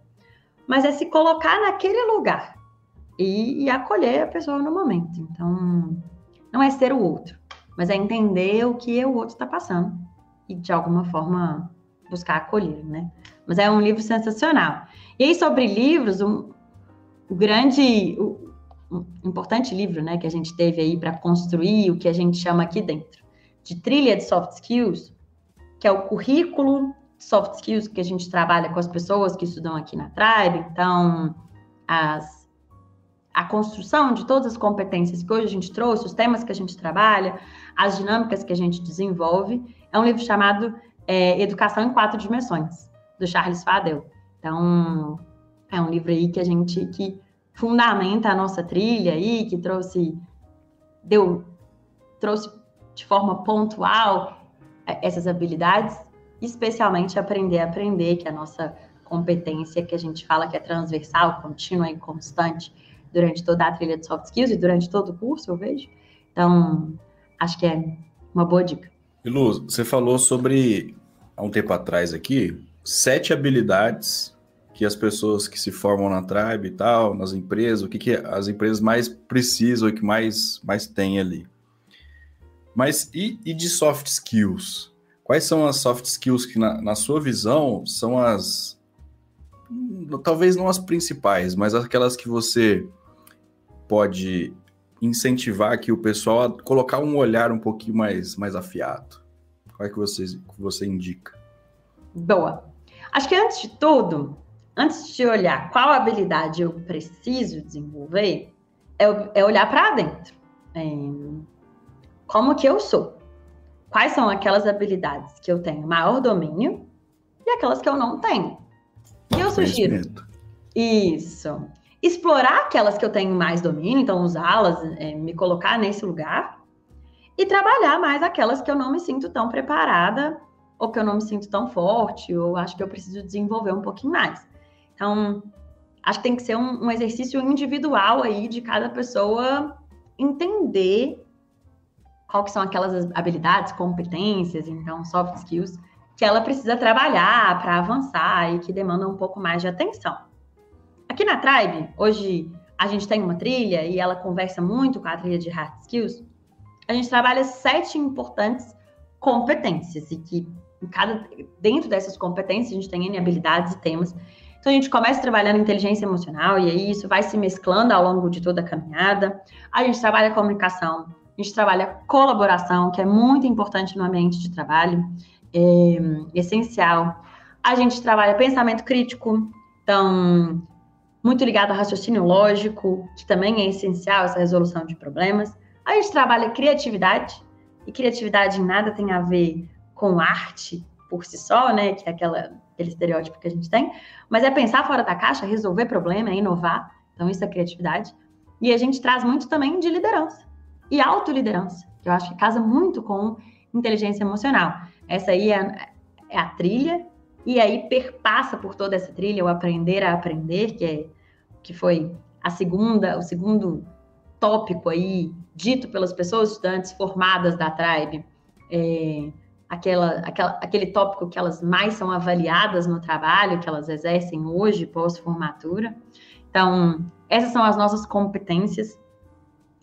Mas é se colocar naquele lugar e, e acolher a pessoa no momento. Então, não é ser o outro, mas é entender o que o outro está passando e de alguma forma buscar acolher, né? Mas é um livro sensacional. E aí, sobre livros, um, o grande, o, um importante livro né, que a gente teve aí para construir o que a gente chama aqui dentro de trilha de soft skills, que é o currículo de soft skills que a gente trabalha com as pessoas que estudam aqui na Tribe. Então, as, a construção de todas as competências que hoje a gente trouxe, os temas que a gente trabalha, as dinâmicas que a gente desenvolve, é um livro chamado é, Educação em Quatro Dimensões, do Charles Fadel. Então, é um livro aí que a gente que fundamenta a nossa trilha aí, que trouxe deu trouxe de forma pontual é, essas habilidades, especialmente aprender a aprender, que é a nossa competência que a gente fala que é transversal, contínua e constante durante toda a trilha de soft skills e durante todo o curso, eu vejo. Então, acho que é uma boa dica. E Lu, você falou sobre, há um tempo atrás aqui, sete habilidades que as pessoas que se formam na Tribe e tal, nas empresas, o que, que as empresas mais precisam e que mais, mais tem ali. Mas e, e, de soft skills? Quais são as soft skills que, na, na sua visão, são as. Talvez não as principais, mas aquelas que você pode incentivar aqui o pessoal a colocar um olhar um pouquinho mais, mais afiado? Qual é que você, que você indica? Boa. Acho que antes de tudo, antes de olhar qual habilidade eu preciso desenvolver, é, é olhar para dentro. É, como que eu sou? Quais são aquelas habilidades que eu tenho maior domínio aquelas que eu não tenho. E eu sugiro. Isso. Explorar aquelas que eu tenho mais domínio, então usá-las, é, me colocar nesse lugar. E trabalhar mais aquelas que eu não me sinto tão preparada, ou que eu não me sinto tão forte, ou acho que eu preciso desenvolver um pouquinho mais. Então, acho que tem que ser um, um exercício individual aí de cada pessoa entender qual que são aquelas habilidades, competências, então soft skills que ela precisa trabalhar para avançar e que demandam um pouco mais de atenção. Aqui na Tribe, hoje a gente tem uma trilha e ela conversa muito com a trilha de hard skills. A gente trabalha sete importantes competências e que cada, dentro dessas competências a gente tem N habilidades e temas. Então a gente começa trabalhando inteligência emocional e aí isso vai se mesclando ao longo de toda a caminhada. A gente trabalha comunicação, a gente trabalha colaboração, que é muito importante no ambiente de trabalho, é essencial. A gente trabalha pensamento crítico, então, muito ligado ao raciocínio lógico, que também é essencial essa resolução de problemas. A gente trabalha criatividade, e criatividade nada tem a ver com arte por si só, né? Que é aquela, aquele estereótipo que a gente tem, mas é pensar fora da caixa, resolver problema, é inovar. Então, isso é criatividade. E a gente traz muito também de liderança e autoliderança, que eu acho que casa muito com inteligência emocional. Essa aí é, é a trilha, e aí perpassa por toda essa trilha o aprender a aprender, que, é, que foi a segunda, o segundo tópico aí dito pelas pessoas estudantes formadas da Tribe, é, aquela, aquela, aquele tópico que elas mais são avaliadas no trabalho, que elas exercem hoje, pós-formatura. Então, essas são as nossas competências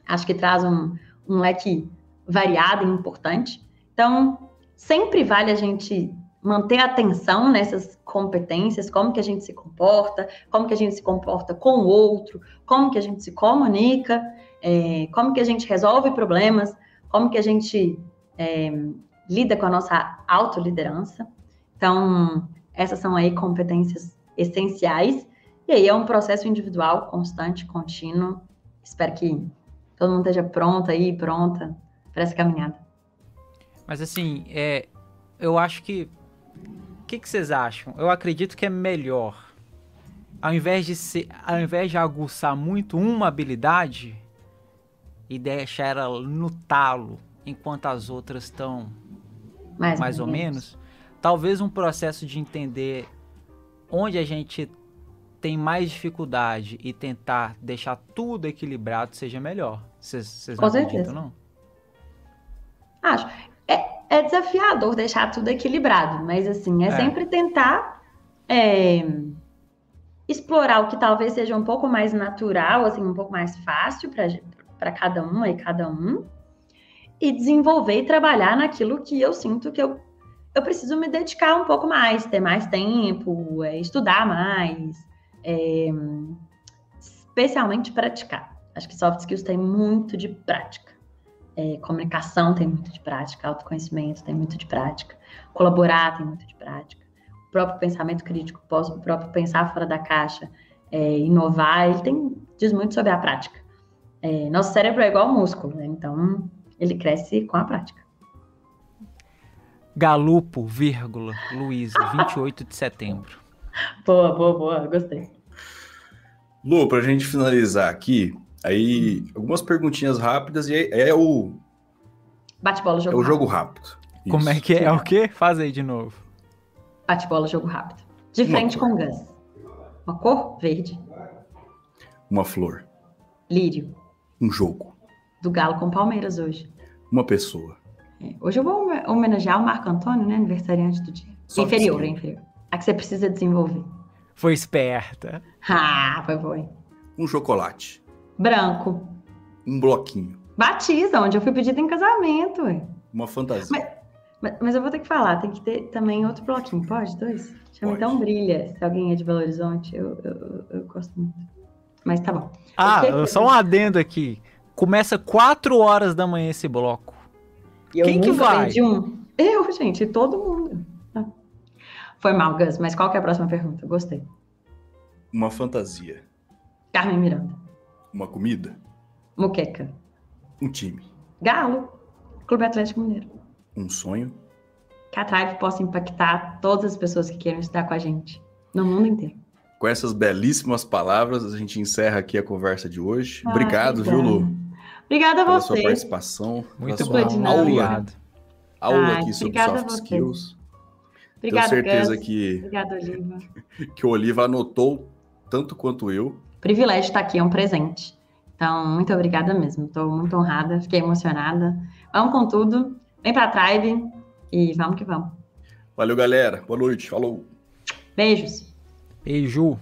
acho que traz um, um leque variado e importante. Então, sempre vale a gente manter atenção nessas competências, como que a gente se comporta, como que a gente se comporta com o outro, como que a gente se comunica, é, como que a gente resolve problemas, como que a gente é, lida com a nossa autoliderança. Então, essas são aí competências essenciais. E aí é um processo individual, constante, contínuo. Espero que todo mundo esteja pronto aí, pronta para essa caminhada. Mas assim, é, eu acho que. O que, que vocês acham? Eu acredito que é melhor, ao invés de ser, ao invés de aguçar muito uma habilidade e deixar ela no talo, enquanto as outras estão mais, mais ou menos. menos, talvez um processo de entender onde a gente tem mais dificuldade e tentar deixar tudo equilibrado seja melhor. Vocês não acreditam, não? Acho. É, é, desafiador deixar tudo equilibrado, mas assim, é, é. sempre tentar é, explorar o que talvez seja um pouco mais natural, assim, um pouco mais fácil para cada uma e cada um, e desenvolver e trabalhar naquilo que eu sinto que eu, eu preciso me dedicar um pouco mais, ter mais tempo, é, estudar mais, é, especialmente praticar. Acho que soft skills tem muito de prática. É, comunicação tem muito de prática, autoconhecimento tem muito de prática, colaborar tem muito de prática, o próprio pensamento crítico, o próprio pensar fora da caixa, é, inovar, ele tem, diz muito sobre a prática. É, nosso cérebro é igual músculo, né? então ele cresce com a prática. Galupo, vírgula, Luísa, 28 de setembro. Boa, boa, boa, gostei. Lu, para a gente finalizar aqui, aí algumas perguntinhas rápidas e é, é o. Bate-bola, jogo É o jogo rápido. rápido. Como é que é? É o quê? Faz aí de novo. Bate-bola, jogo rápido. De frente com Gus. Uma cor verde. Uma flor. Lírio. Um jogo. Do Galo com Palmeiras hoje. Uma pessoa. É, hoje eu vou homenagear o Marco Antônio, né? Aniversariante do dia. Só inferior, é inferior. A que você precisa desenvolver. Foi esperta. Ah, foi, foi. Um chocolate. Branco. Um bloquinho. Batiza, onde eu fui pedida em casamento. Ué. Uma fantasia. Mas, mas, mas, eu vou ter que falar, tem que ter também outro bloquinho, pode? Dois? Chama pode. então Brilha, se alguém é de Belo Horizonte, eu, eu, eu gosto muito. Mas tá bom. Ah, que... só um adendo aqui. Começa 4 horas da manhã esse bloco. Quem que vai? Um. Eu, gente, todo mundo. Foi mal, Gus, mas qual que é a próxima pergunta? Gostei. Uma fantasia. Carmen Miranda. Uma comida. Muqueca. Um time. Galo. Clube Atlético Mineiro. Um sonho. que a Tribe possa impactar todas as pessoas que queiram estudar com a gente, no mundo inteiro. Com essas belíssimas palavras, a gente encerra aqui a conversa de hoje. Ah, obrigado, viu, Lu? Obrigada a pela você. sua participação. Muito sua bom. Aula, Obrigado. aula Ai, aqui sobre soft skills. Obrigada, Tenho certeza Gus. que, Obrigada, Oliva. que o Oliva anotou tanto quanto eu. Privilégio estar aqui, é um presente. Então, muito obrigada mesmo. Estou muito honrada, fiquei emocionada. Vamos com tudo. Vem para a Tribe e vamos que vamos. Valeu, galera. Boa noite. Falou. Beijos. Beijo.